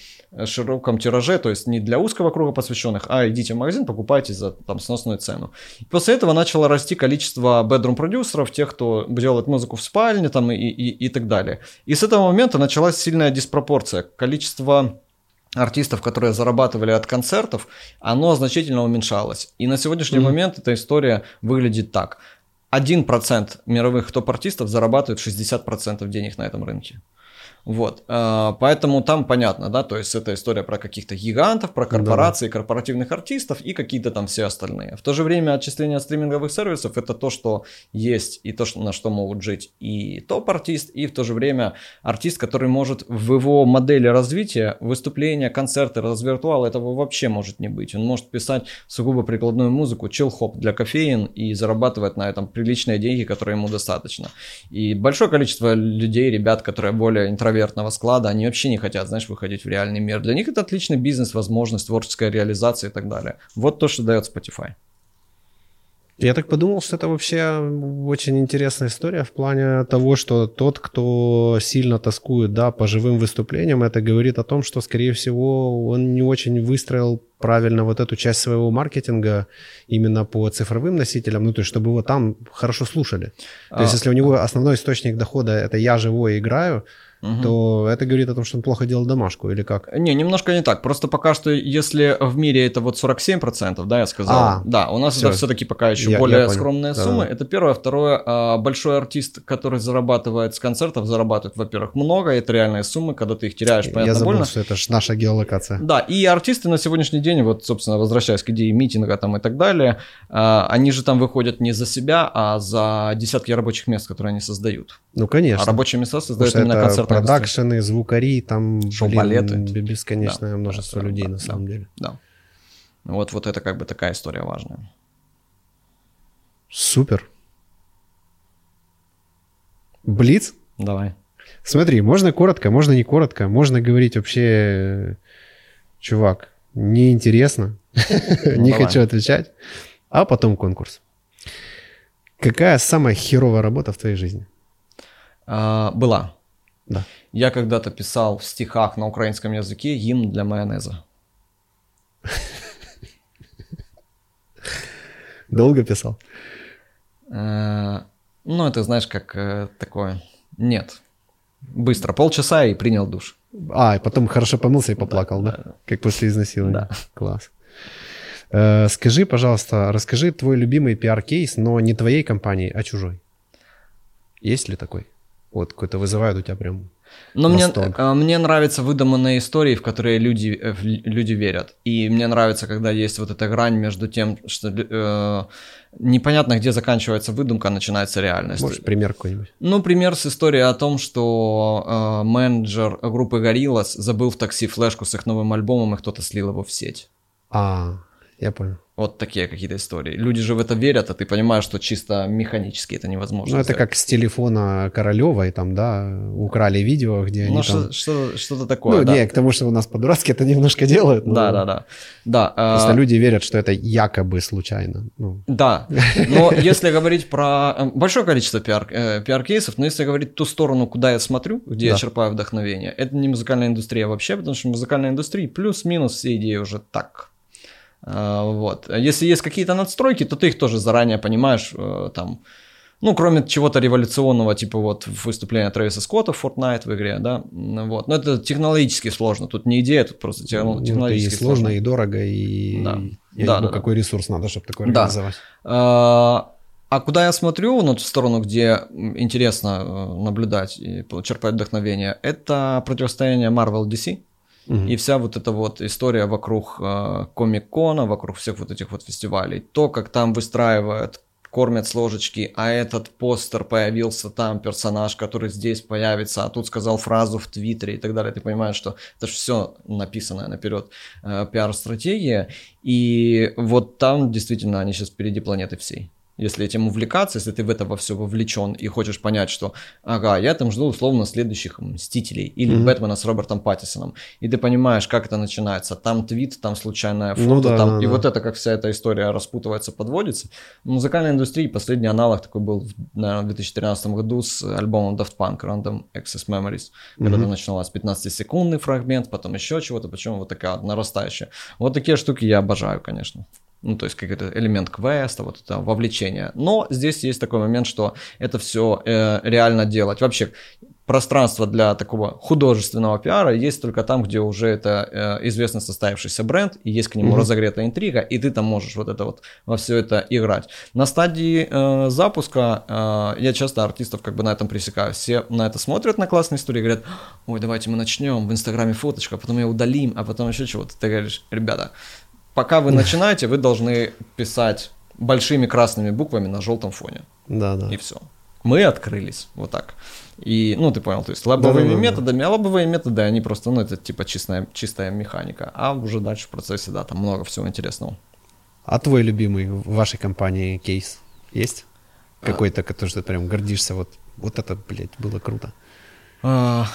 B: широком тираже, то есть не для узкого круга посвященных, а идите в магазин, покупайте за там сносную цену. После этого начало расти количество bedroom продюсеров, тех, кто делает музыку в спальне там и, и, и так далее. И с этого момента началась сильная диспропорция. Количество артистов, которые зарабатывали от концертов, оно значительно уменьшалось. И на сегодняшний mm-hmm. момент эта история выглядит так. 1% мировых топ-артистов зарабатывает 60% денег на этом рынке. Вот, э, поэтому там понятно, да, то есть это история про каких-то гигантов, про корпорации, да. корпоративных артистов и какие-то там все остальные. В то же время отчисление стриминговых сервисов это то, что есть и то, на что могут жить и топ-артист, и в то же время артист, который может в его модели развития выступления, концерты, развиртуал, этого вообще может не быть. Он может писать сугубо прикладную музыку, чил-хоп для кофеин и зарабатывать на этом приличные деньги, которые ему достаточно. И большое количество людей, ребят, которые более интровертные, интровертного склада, они вообще не хотят, знаешь, выходить в реальный мир. Для них это отличный бизнес, возможность, творческая реализация и так далее. Вот то, что дает Spotify.
A: Я так подумал, что это вообще очень интересная история в плане того, что тот, кто сильно тоскует да, по живым выступлениям, это говорит о том, что, скорее всего, он не очень выстроил правильно вот эту часть своего маркетинга именно по цифровым носителям, ну, то есть, чтобы его там хорошо слушали. То есть, а, если у него основной источник дохода – это я живой играю, угу. то это говорит о том, что он плохо делал домашку или как?
B: Не, немножко не так. Просто пока что, если в мире это вот 47%, да, я сказал, а, да, у нас всё. это все-таки пока еще я, более я скромные да. суммы. Это первое. Второе, а, большой артист, который зарабатывает с концертов, зарабатывает, во-первых, много, это реальные суммы, когда ты их теряешь, понятно,
A: Я забыл,
B: больно.
A: что это же наша геолокация.
B: Да, и артисты на сегодняшний день, вот, собственно, возвращаясь к идее митинга там и так далее, а, они же там выходят не за себя, а за десятки рабочих мест, которые они создают.
A: Ну, конечно.
B: А рабочие места создают именно концерты
A: продакшены, звукари, там Шоу-балеты. бесконечное да, множество да, людей да, на самом
B: да,
A: деле.
B: Да. Вот, вот это как бы такая история важная.
A: Супер. Блиц?
B: Давай.
A: Смотри, можно коротко, можно не коротко, можно говорить вообще, чувак, неинтересно, ну, не хочу отвечать, а потом конкурс. Какая самая херовая работа в твоей жизни?
B: А, была.
A: Да.
B: Я когда-то писал в стихах на украинском языке гимн для майонеза.
A: Долго писал?
B: Э, ну, это знаешь, как э, такое. Нет. Быстро, полчаса и принял душ.
A: А, и потом хорошо помылся и поплакал, да? да? Как после изнасилования.
B: Да.
A: Класс. Э, скажи, пожалуйста, расскажи твой любимый пиар-кейс, но не твоей компании, а чужой. Есть ли такой? Вот какой-то вызывает у тебя прям
B: но мне, э, мне нравятся выдуманные истории, в которые люди, э, люди верят. И мне нравится, когда есть вот эта грань между тем, что э, непонятно, где заканчивается выдумка, а начинается реальность.
A: Может, пример какой-нибудь?
B: Ну, пример с историей о том, что э, менеджер группы Gorillaz забыл в такси флешку с их новым альбомом, и кто-то слил его в сеть.
A: А, я понял.
B: Вот такие какие-то истории. Люди же в это верят, а ты понимаешь, что чисто механически это невозможно.
A: Ну, это как с телефона Королева, и там, да, украли видео, где ну, они
B: что,
A: там...
B: что, что-то такое,
A: Ну,
B: да.
A: не, к тому, что у нас по-дурацки это немножко делают.
B: Но... Да, да, да. да
A: Просто а... люди верят, что это якобы случайно. Ну.
B: Да, но если говорить про э, большое количество пиар, э, пиар-кейсов, но если говорить ту сторону, куда я смотрю, где да. я черпаю вдохновение, это не музыкальная индустрия вообще, потому что в музыкальной индустрии плюс-минус все идеи уже так вот. Если есть какие-то надстройки, то ты их тоже заранее понимаешь, э, там, ну, кроме чего-то революционного, типа вот выступления Трэвиса Скотта в Fortnite в игре, да, вот. Но это технологически сложно, тут не идея, тут просто ну, технологически
A: ну, и сложно, и дорого, и
B: да.
A: я
B: да,
A: не
B: да,
A: какой
B: да.
A: ресурс надо, чтобы такое
B: да.
A: организовать.
B: А, а куда я смотрю, ну, в сторону, где интересно э, наблюдать и черпать вдохновение, это противостояние Marvel DC. И вся вот эта вот история вокруг э, комик-кона, вокруг всех вот этих вот фестивалей, то, как там выстраивают кормят с ложечки, а этот постер появился там, персонаж, который здесь появится, а тут сказал фразу в Твиттере и так далее. Ты понимаешь, что это же все написанное наперед э, пиар-стратегия. И вот там действительно они сейчас впереди планеты всей. Если этим увлекаться, если ты в это во все вовлечен и хочешь понять, что, ага, я там жду условно следующих Мстителей или mm-hmm. Бэтмена с Робертом Паттисоном, и ты понимаешь, как это начинается, там твит, там случайная фото, ну, да, там, да, и да. вот это, как вся эта история распутывается, подводится. В музыкальной индустрии последний аналог такой был, наверное, в 2013 году с альбомом Daft Punk Random Access Memories, mm-hmm. когда начиналось 15-секундный фрагмент, потом еще чего-то, почему вот такая нарастающая. Вот такие штуки я обожаю, конечно ну, то есть какой-то элемент квеста, вот это вовлечение. Но здесь есть такой момент, что это все э, реально делать. Вообще, пространство для такого художественного пиара есть только там, где уже это э, известно состоявшийся бренд, и есть к нему mm-hmm. разогретая интрига, и ты там можешь вот это вот во все это играть. На стадии э, запуска э, я часто артистов как бы на этом пресекаю. Все на это смотрят, на классные истории, говорят, ой, давайте мы начнем, в Инстаграме фоточка, потом ее удалим, а потом еще чего-то. Ты говоришь, ребята, пока вы начинаете, вы должны писать большими красными буквами на желтом фоне.
A: Да, да.
B: И все. Мы открылись. Вот так. И, ну, ты понял, то есть лабовыми да, да, методами, а лабовые методы, они просто, ну, это типа чистая, чистая механика. А уже дальше в процессе, да, там много всего интересного.
A: А твой любимый в вашей компании кейс есть? Какой-то, который ты прям гордишься, вот, вот это, блядь, было круто.
B: А,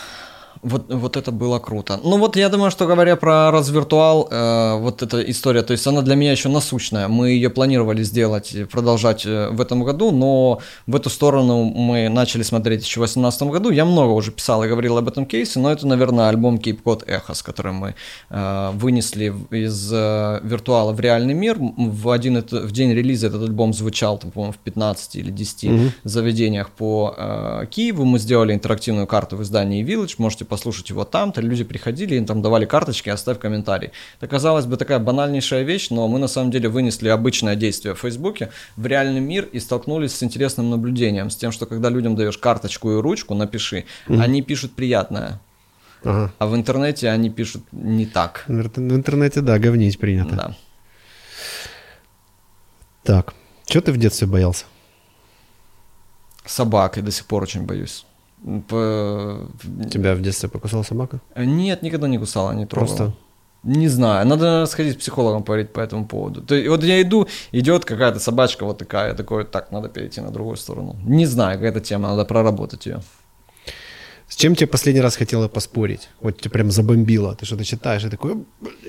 B: вот, вот это было круто. Ну вот я думаю, что говоря про развиртуал, э, вот эта история, то есть она для меня еще насущная. Мы ее планировали сделать, продолжать э, в этом году, но в эту сторону мы начали смотреть еще в 2018 году. Я много уже писал и говорил об этом кейсе, но это, наверное, альбом Cape Cod Echo, с которым мы э, вынесли из э, виртуала в реальный мир. В, один, в день релиза этот альбом звучал, там, по-моему, в 15 или 10 mm-hmm. заведениях по э, Киеву. Мы сделали интерактивную карту в издании Village, можете послушать его там-то, люди приходили, им там давали карточки, оставь комментарий. Это, казалось бы, такая банальнейшая вещь, но мы на самом деле вынесли обычное действие в Фейсбуке в реальный мир и столкнулись с интересным наблюдением, с тем, что когда людям даешь карточку и ручку, напиши, mm-hmm. они пишут приятное. Ага. А в интернете они пишут не так.
A: В интернете, да, говнить принято.
B: Да.
A: Так, что ты в детстве боялся?
B: Собак, и до сих пор очень боюсь.
A: По... Тебя в детстве покусала собака?
B: Нет, никогда не кусала, не трогала. Просто? Не знаю, надо сходить с психологом поговорить по этому поводу. То есть, вот я иду, идет какая-то собачка вот такая, я такой, так, надо перейти на другую сторону. Не знаю, какая-то тема, надо проработать ее.
A: С чем тебе последний раз хотела поспорить? Вот тебе прям забомбило, ты что-то читаешь и такой,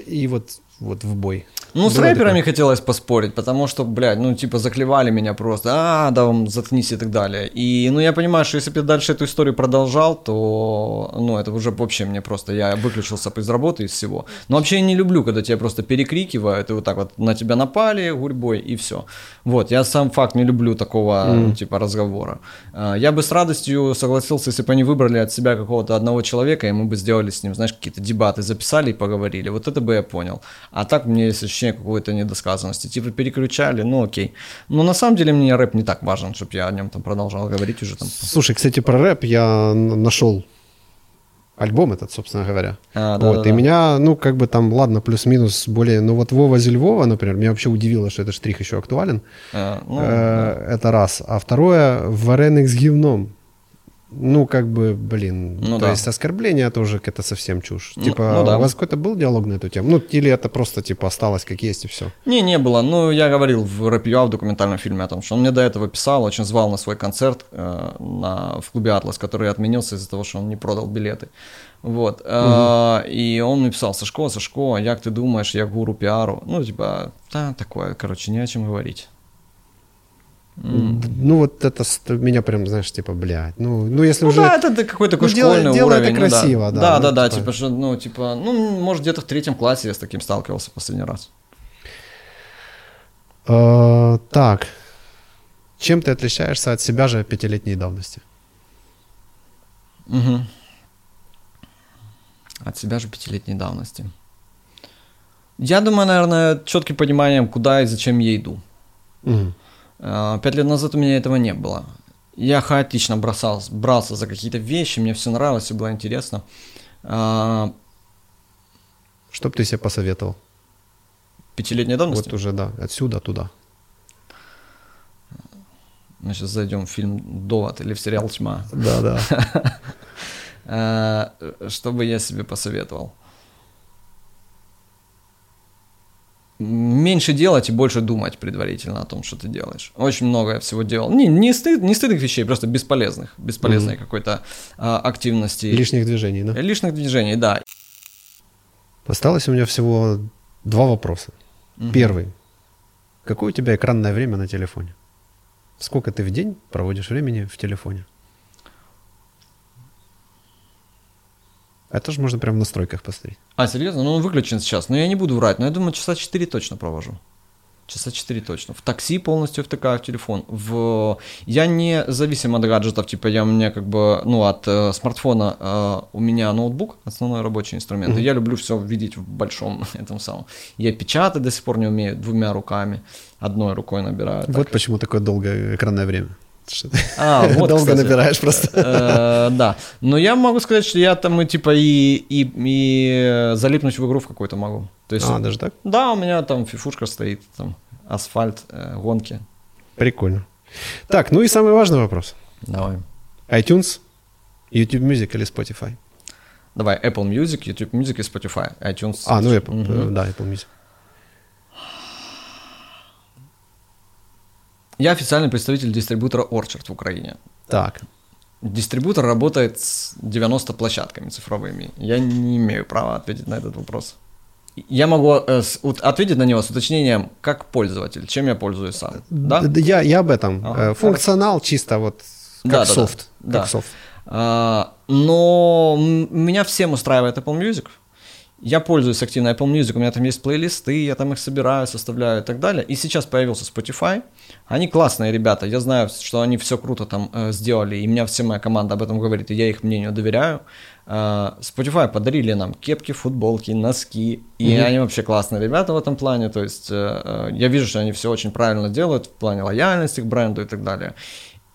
A: и вот вот в бой.
B: Ну, с рэперами хотелось поспорить, потому что, блядь, ну, типа, заклевали меня просто, а, да, заткнись и так далее. И, ну, я понимаю, что если бы я дальше эту историю продолжал, то, ну, это уже вообще мне просто, я выключился из работы, из всего. Но вообще я не люблю, когда тебя просто перекрикивают, и вот так вот на тебя напали гурьбой, и все. Вот, я сам факт не люблю такого, mm. типа, разговора. А, я бы с радостью согласился, если бы они выбрали от себя какого-то одного человека, и мы бы сделали с ним, знаешь, какие-то дебаты, записали и поговорили. Вот это бы я понял. А так мне есть ощущение какой-то недосказанности. Типа переключали, ну окей. Но на самом деле мне рэп не так важен, чтобы я о нем там продолжал говорить уже там.
A: Слушай, кстати, про рэп я нашел альбом этот, собственно говоря. А, да, вот, да, и да. меня, ну, как бы там, ладно, плюс-минус более, ну, вот Вова Зельвова, например, меня вообще удивило, что этот штрих еще актуален. А, ну, э, да. Это раз. А второе, вареных с гивном. Ну, как бы, блин, ну, то да. есть оскорбление тоже это совсем чушь. Ну, типа, ну, да. у вас какой-то был диалог на эту тему? Ну, или это просто, типа, осталось как есть и все?
B: Не, не было. Ну, я говорил в рэп в документальном фильме о том, что он мне до этого писал, очень звал на свой концерт э, на, в клубе «Атлас», который отменился из-за того, что он не продал билеты. Вот. Угу. Э, и он мне писал, Сашко, Сашко, як ты думаешь, я гуру пиару? Ну, типа, да, такое, короче, не о чем говорить.
A: Ну, вот это меня прям, знаешь, типа, блядь. Ну, ну если ну, уже...
B: Да, это какой-то такой ну, школьный дело,
A: дело
B: уровень.
A: это красиво,
B: ну, да. Да, ну, да, да, типа, что, ну, типа, ну, может, где-то в третьем классе я с таким сталкивался последний раз.
A: Uh, так. Чем ты отличаешься от себя же пятилетней давности?
B: Угу. От себя же пятилетней давности. Я думаю, наверное, четким пониманием, куда и зачем я иду. Угу. А, пять лет назад у меня этого не было. Я хаотично бросал, брался за какие-то вещи, мне все нравилось, все было интересно. А,
A: Что бы ты себе посоветовал?
B: Пятилетней давности?
A: Вот уже, да, отсюда туда.
B: Мы сейчас зайдем в фильм «Довод» или в сериал «Тьма».
A: Да, да.
B: Что бы я себе посоветовал? Меньше делать и больше думать предварительно о том, что ты делаешь. Очень много я всего делал. Не, не, стыд, не стыдных вещей, просто бесполезных, бесполезной mm-hmm. какой-то а, активности.
A: Лишних движений, да?
B: Лишних движений, да.
A: Осталось у меня всего два вопроса. Mm-hmm. Первый. Какое у тебя экранное время на телефоне? Сколько ты в день проводишь времени в телефоне? Это же можно прямо в настройках посмотреть.
B: А, серьезно? Ну, он выключен сейчас. Но я не буду врать, но я думаю, часа 4 точно провожу. Часа 4 точно. В такси полностью втыкаю в телефон. В... Я не зависим от гаджетов, типа я у меня как бы, ну, от э, смартфона э, у меня ноутбук, основной рабочий инструмент. Mm-hmm. я люблю все видеть в большом этом самом. Я печатать до сих пор не умею двумя руками, одной рукой набираю.
A: Вот так. почему такое долгое экранное время.
B: А, вот,
A: Долго кстати. набираешь просто.
B: Э, да. Но я могу сказать, что я там и типа и, и, и залипнуть в игру в какую-то могу.
A: То есть, а, даже так?
B: Да, у меня там фифушка стоит, там асфальт, э, гонки.
A: Прикольно. Так, ну и самый важный вопрос.
B: Давай.
A: iTunes, YouTube Music или Spotify?
B: Давай, Apple Music, YouTube Music и Spotify. iTunes.
A: А, ну Apple, угу. да, Apple Music.
B: Я официальный представитель дистрибутора Orchard в Украине.
A: Так.
B: Дистрибутор работает с 90 площадками цифровыми. Я не имею права ответить на этот вопрос. Я могу э, ответить на него с уточнением, как пользователь, чем я пользуюсь сам. Да?
A: Я, я об этом. Ага. Э, функционал чисто вот как да, софт.
B: Да, да. Как да. софт. А, но меня всем устраивает Apple Music. Я пользуюсь активно Apple Music, у меня там есть плейлисты, я там их собираю, составляю и так далее. И сейчас появился Spotify. Они классные ребята, я знаю, что они все круто там э, сделали, и меня вся моя команда об этом говорит, и я их мнению доверяю. Э, Spotify подарили нам кепки, футболки, носки, и mm-hmm. они вообще классные ребята в этом плане, то есть э, э, я вижу, что они все очень правильно делают в плане лояльности к бренду и так далее.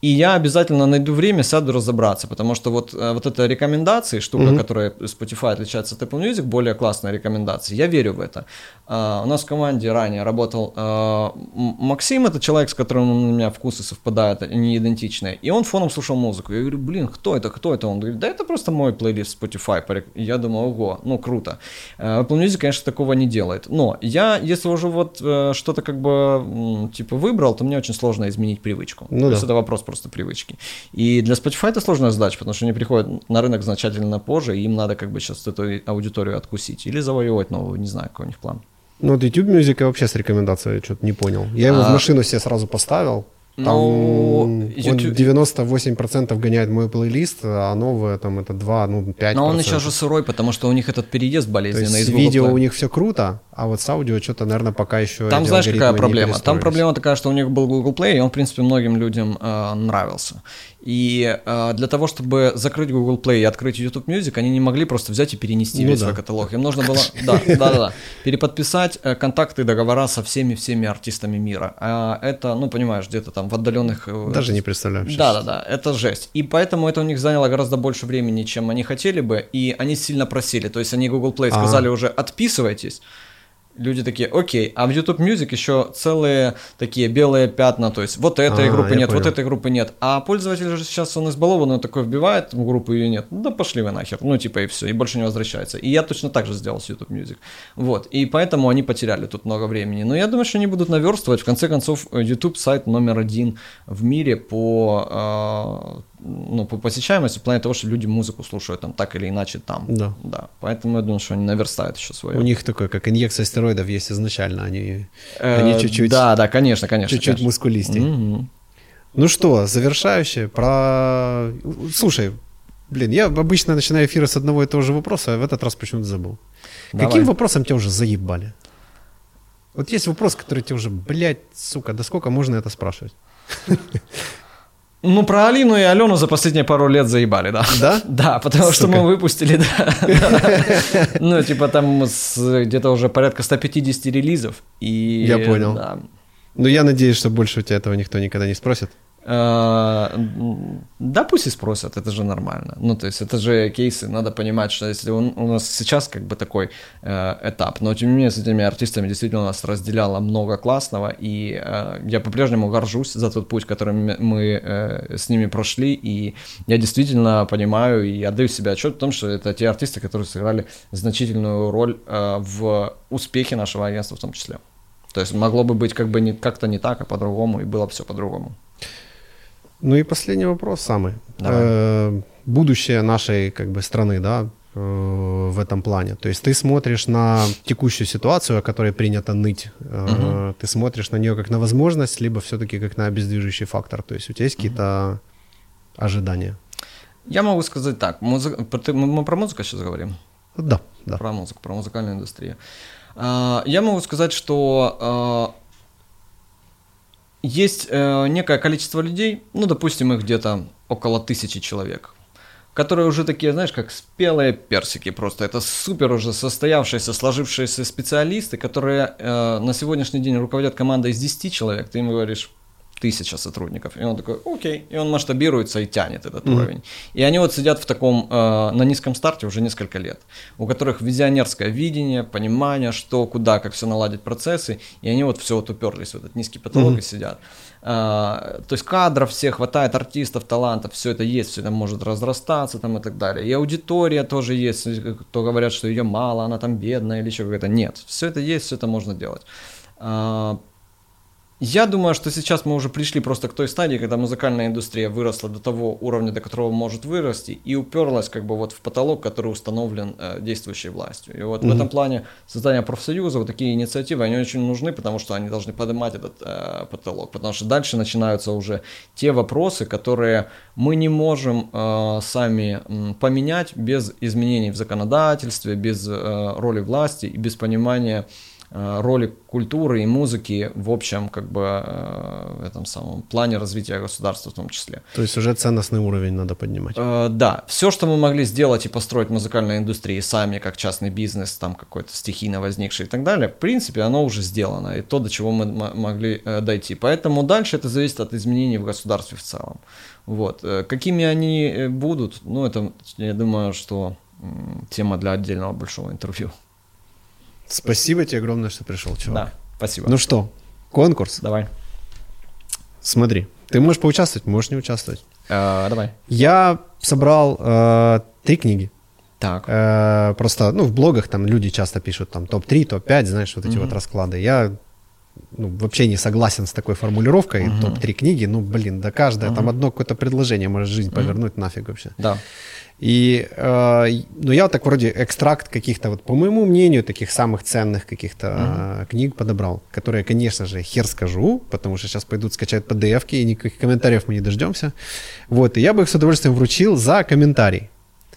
B: И я обязательно найду время, сяду разобраться, потому что вот, э, вот эта рекомендации, штука, mm-hmm. которая Spotify отличается от Apple Music, более классная рекомендация. Я верю в это. Uh, у нас в команде ранее работал uh, Максим, это человек, с которым у меня вкусы совпадают, они идентичные, и он фоном слушал музыку. Я говорю, блин, кто это, кто это? Он говорит, да это просто мой плейлист Spotify. Я думаю, ого, ну круто. Uh, Apple Music, конечно, такого не делает. Но я, если уже вот что-то как бы типа выбрал, то мне очень сложно изменить привычку. Ну, то да. есть это вопрос просто привычки. И для Spotify это сложная задача, потому что они приходят на рынок значительно позже, и им надо как бы сейчас эту аудиторию откусить или завоевывать новую, не знаю, какой у них план.
A: Ну, вот YouTube Music я вообще с рекомендацией что-то не понял. Я его а... в машину себе сразу поставил, там ну, YouTube... 98% гоняет мой плейлист, а новое там это 2, ну 5%.
B: Но он еще же сырой, потому что у них этот переезд болезненный. То
A: есть с видео Play. у них все круто, а вот с аудио что-то, наверное, пока еще
B: Там знаешь, какая проблема? Там проблема такая, что у них был Google Play, и он, в принципе, многим людям э, нравился. И э, для того, чтобы закрыть Google Play и открыть YouTube Music, они не могли просто взять и перенести ну, весь да. свой каталог. Им нужно было, да, да, да, да, переподписать э, контакты и договора со всеми всеми артистами мира. А это, ну понимаешь, где-то там в отдаленных.
A: Э, Даже не представляю.
B: Да, да, да, это жесть. И поэтому это у них заняло гораздо больше времени, чем они хотели бы, и они сильно просили. То есть они Google Play сказали А-а-а. уже отписывайтесь люди такие, окей, а в YouTube Music еще целые такие белые пятна, то есть вот этой а, группы нет, понял. вот этой группы нет. А пользователь же сейчас он избалован, он такой вбивает в группу или нет, да пошли вы нахер, ну типа и все, и больше не возвращается. И я точно так же сделал с YouTube Music. Вот, и поэтому они потеряли тут много времени. Но я думаю, что они будут наверстывать. В конце концов, YouTube сайт номер один в мире по а, ну, по посещаемости в плане того, что люди музыку слушают там так или иначе там.
A: Да.
B: да. Поэтому я думаю, что они наверстают еще свое.
A: У них такое, как инъекция стероидов есть изначально, они, э, они чуть-чуть...
B: Да, да, конечно, конечно.
A: Чуть-чуть
B: конечно.
A: мускулистее. Угу. Ну что, завершающее про... Слушай, блин, я обычно начинаю эфиры с одного и того же вопроса, а в этот раз почему-то забыл. Давай. Каким вопросом тебя уже заебали? Вот есть вопрос, который тебе уже, блядь, сука, да сколько можно это спрашивать?
B: Ну, про Алину и Алену за последние пару лет заебали, да.
A: Да?
B: Да, потому Сука. что мы выпустили, да. Ну, типа там где-то уже порядка 150 релизов. И,
A: я понял. Ну, я надеюсь, что больше у тебя этого никто никогда не спросит.
B: Э, да, пусть и спросят, это же нормально. Ну, то есть это же кейсы, надо понимать, что если он, у нас сейчас как бы такой э, этап, но тем не менее с этими артистами действительно нас разделяло много классного, и э, я по-прежнему горжусь за тот путь, который мы э, с ними прошли, и я действительно понимаю и отдаю себе отчет в том, что это те артисты, которые сыграли значительную роль э, в успехе нашего агентства в том числе. То есть могло бы быть как бы не, как-то не так, а по-другому, и было все по-другому.
A: Ну и последний вопрос самый. Э, будущее нашей как бы страны, да, э, в этом плане. То есть ты смотришь на текущую ситуацию, о которой принято ныть, угу. ты смотришь на нее как на возможность, либо все-таки как на обездвиживающий фактор. То есть у тебя есть угу. какие-то ожидания?
B: Я могу сказать так. Музы... Мы про музыку сейчас говорим?
A: Да, да.
B: Про музыку, про музыкальную индустрию. Я могу сказать, что есть э, некое количество людей, ну, допустим, их где-то около тысячи человек, которые уже такие, знаешь, как спелые персики просто. Это супер уже состоявшиеся, сложившиеся специалисты, которые э, на сегодняшний день руководят командой из 10 человек. Ты им говоришь, тысяча сотрудников. И он такой, окей. И он масштабируется и тянет этот mm-hmm. уровень. И они вот сидят в таком, э, на низком старте уже несколько лет, у которых визионерское видение, понимание, что, куда, как все наладить процессы, и они вот все вот уперлись в этот низкий потолок mm-hmm. и сидят. Э, то есть кадров всех хватает, артистов, талантов, все это есть, все это может разрастаться там и так далее. И аудитория тоже есть, кто говорят, что ее мало, она там бедная или еще какая-то. Нет, все это есть, все это можно делать. Я думаю, что сейчас мы уже пришли просто к той стадии, когда музыкальная индустрия выросла до того уровня, до которого может вырасти, и уперлась как бы вот в потолок, который установлен э, действующей властью. И вот mm-hmm. в этом плане создание профсоюза, вот такие инициативы, они очень нужны, потому что они должны поднимать этот э, потолок, потому что дальше начинаются уже те вопросы, которые мы не можем э, сами э, поменять без изменений в законодательстве, без э, роли власти и без понимания Э, роли культуры и музыки в общем как бы э, в этом самом плане развития государства в том числе.
A: То есть уже ценностный уровень надо поднимать.
B: Э, да, все, что мы могли сделать и построить музыкальной индустрии сами, как частный бизнес, там какой-то стихийно возникший и так далее, в принципе, оно уже сделано, и то, до чего мы могли дойти. Поэтому дальше это зависит от изменений в государстве в целом. Вот. Какими они будут, ну, это, я думаю, что тема для отдельного большого интервью.
A: Спасибо тебе огромное, что пришел, чувак.
B: Да, спасибо.
A: Ну что, конкурс?
B: Давай.
A: Смотри, ты можешь поучаствовать, можешь не участвовать.
B: Uh, давай.
A: Я собрал uh, три книги.
B: Так.
A: Uh, просто, ну, в блогах там люди часто пишут там топ-3, топ-5, знаешь, вот эти mm-hmm. вот расклады. Я ну, вообще не согласен с такой формулировкой, uh-huh. топ-3 книги, ну, блин, да каждое, uh-huh. там одно какое-то предложение может жизнь uh-huh. повернуть нафиг вообще.
B: Да.
A: И, э, ну, я вот так вроде экстракт каких-то, вот, по моему мнению, таких самых ценных каких-то mm-hmm. книг подобрал, которые, конечно же, хер скажу, потому что сейчас пойдут скачать PDF-ки, и никаких комментариев мы не дождемся. Вот, и я бы их с удовольствием вручил за комментарий.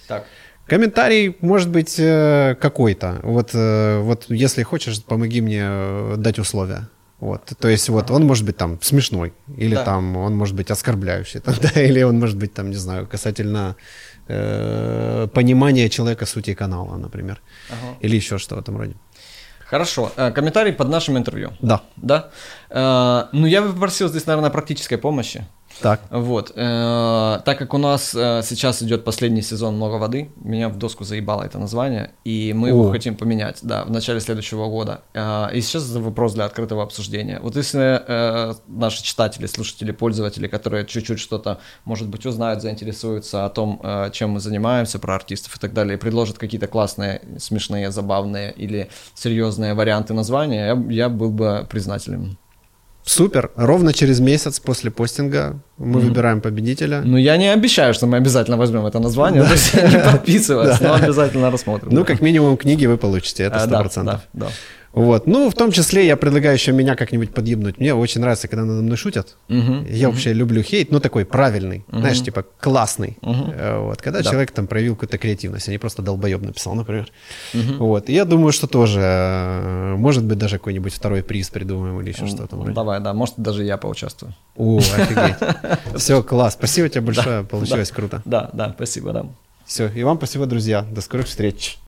B: Так.
A: Комментарий может быть э, какой-то. Вот, э, вот если хочешь, помоги мне дать условия. Вот, то есть вот он может быть там смешной, или да. там он может быть оскорбляющий, да, или он может быть там, не знаю, касательно э, понимания человека сути канала, например, ага. или еще что в этом роде.
B: Хорошо. Э, комментарий под нашим интервью.
A: Да.
B: Да. Э, ну, я бы попросил здесь, наверное, практической помощи.
A: Так.
B: Вот. Э, так как у нас э, сейчас идет последний сезон «Много воды», меня в доску заебало это название, и мы О. его хотим поменять, да, в начале следующего года. Э, и сейчас это вопрос для открытого обсуждения. Вот если э, наши читатели, слушатели, пользователи, которые чуть-чуть что-то, может быть, узнают, заинтересуются о том, э, чем мы занимаемся, про артистов и так далее, и предложат какие-то классные, смешные, забавные или серьезные варианты названия, я, я был бы признателен.
A: Супер. Ровно через месяц после постинга мы mm-hmm. выбираем победителя.
B: Ну, я не обещаю, что мы обязательно возьмем это название, то есть не подписывайтесь, но обязательно рассмотрим.
A: Ну, как минимум, книги вы получите, это 100%. А, да, да. Вот. Ну, в том числе я предлагаю еще меня как-нибудь подъебнуть. Мне очень нравится, когда надо мной шутят. Угу, я угу. вообще люблю хейт, ну такой правильный, угу. знаешь, типа классный. Угу. Вот. Когда да. человек там проявил какую-то креативность, а не просто долбоеб написал, например. Угу. Вот. И я думаю, что тоже, э, может быть, даже какой-нибудь второй приз придумаем или еще что-то.
B: Вроде. Давай, да, может, даже я поучаствую.
A: О, офигеть. Все, класс. Спасибо тебе большое, получилось круто.
B: Да, да, спасибо, да.
A: Все, и вам спасибо, друзья. До скорых встреч.